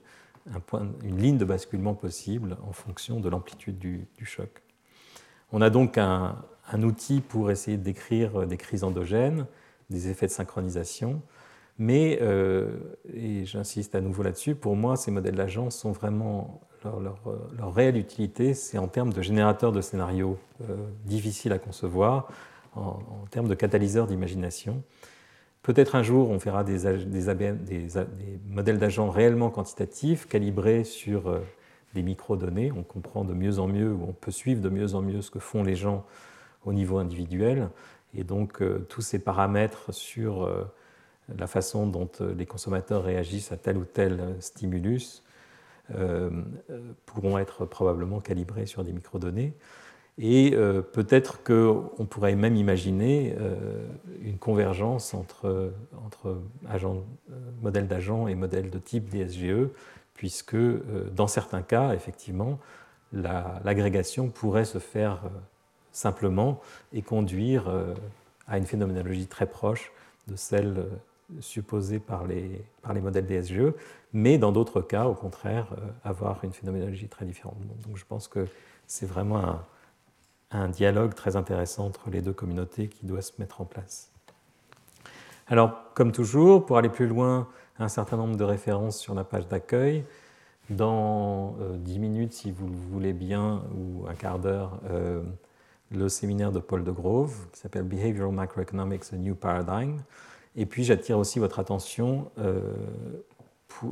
un point, une ligne de basculement possible en fonction de l'amplitude du, choc. On a donc un, outil pour essayer de décrire des crises endogènes, des effets de synchronisation, mais, euh, et j'insiste à nouveau là-dessus, pour moi, ces modèles d'agence sont vraiment, leur, réelle utilité, c'est en termes de générateurs de scénarios euh, difficiles à concevoir, en, en termes de catalyseurs d'imagination. Peut-être un jour, on verra des, modèles d'agents réellement quantitatifs, calibrés sur euh, des microdonnées. On comprend de mieux en mieux, ou on peut suivre de mieux en mieux ce que font les gens au niveau individuel. Et donc tous ces paramètres sur la façon dont les consommateurs réagissent à tel ou tel stimulus pourront être probablement calibrés sur des microdonnées. Et euh, peut-être qu'on pourrait même imaginer euh, une convergence entre, entre euh, modèles d'agents et modèles de type DSGE, puisque dans certains cas, effectivement, l'agrégation pourrait se faire simplement et conduire à une phénoménologie très proche de celle supposée par les, par les modèles DSGE, mais dans d'autres cas, au contraire, avoir une phénoménologie très différente. Donc je pense que c'est vraiment un, un dialogue très intéressant entre les deux communautés qui doit se mettre en place. Alors, comme toujours, pour aller plus loin, un certain nombre de références sur la page d'accueil. Dans euh, dix minutes, si vous le voulez bien, ou un quart d'heure, euh, le séminaire de Paul de Grove qui s'appelle Behavioral Macroeconomics, a New Paradigm. Et puis, j'attire aussi votre attention euh,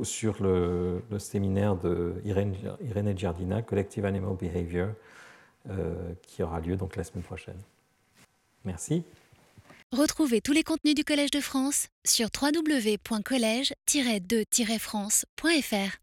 sur le, séminaire de Irene Giardina, Collective Animal Behavior, euh, qui aura lieu donc la semaine prochaine. Merci. Retrouvez tous les contenus du Collège de France sur www.colège-2-france.fr.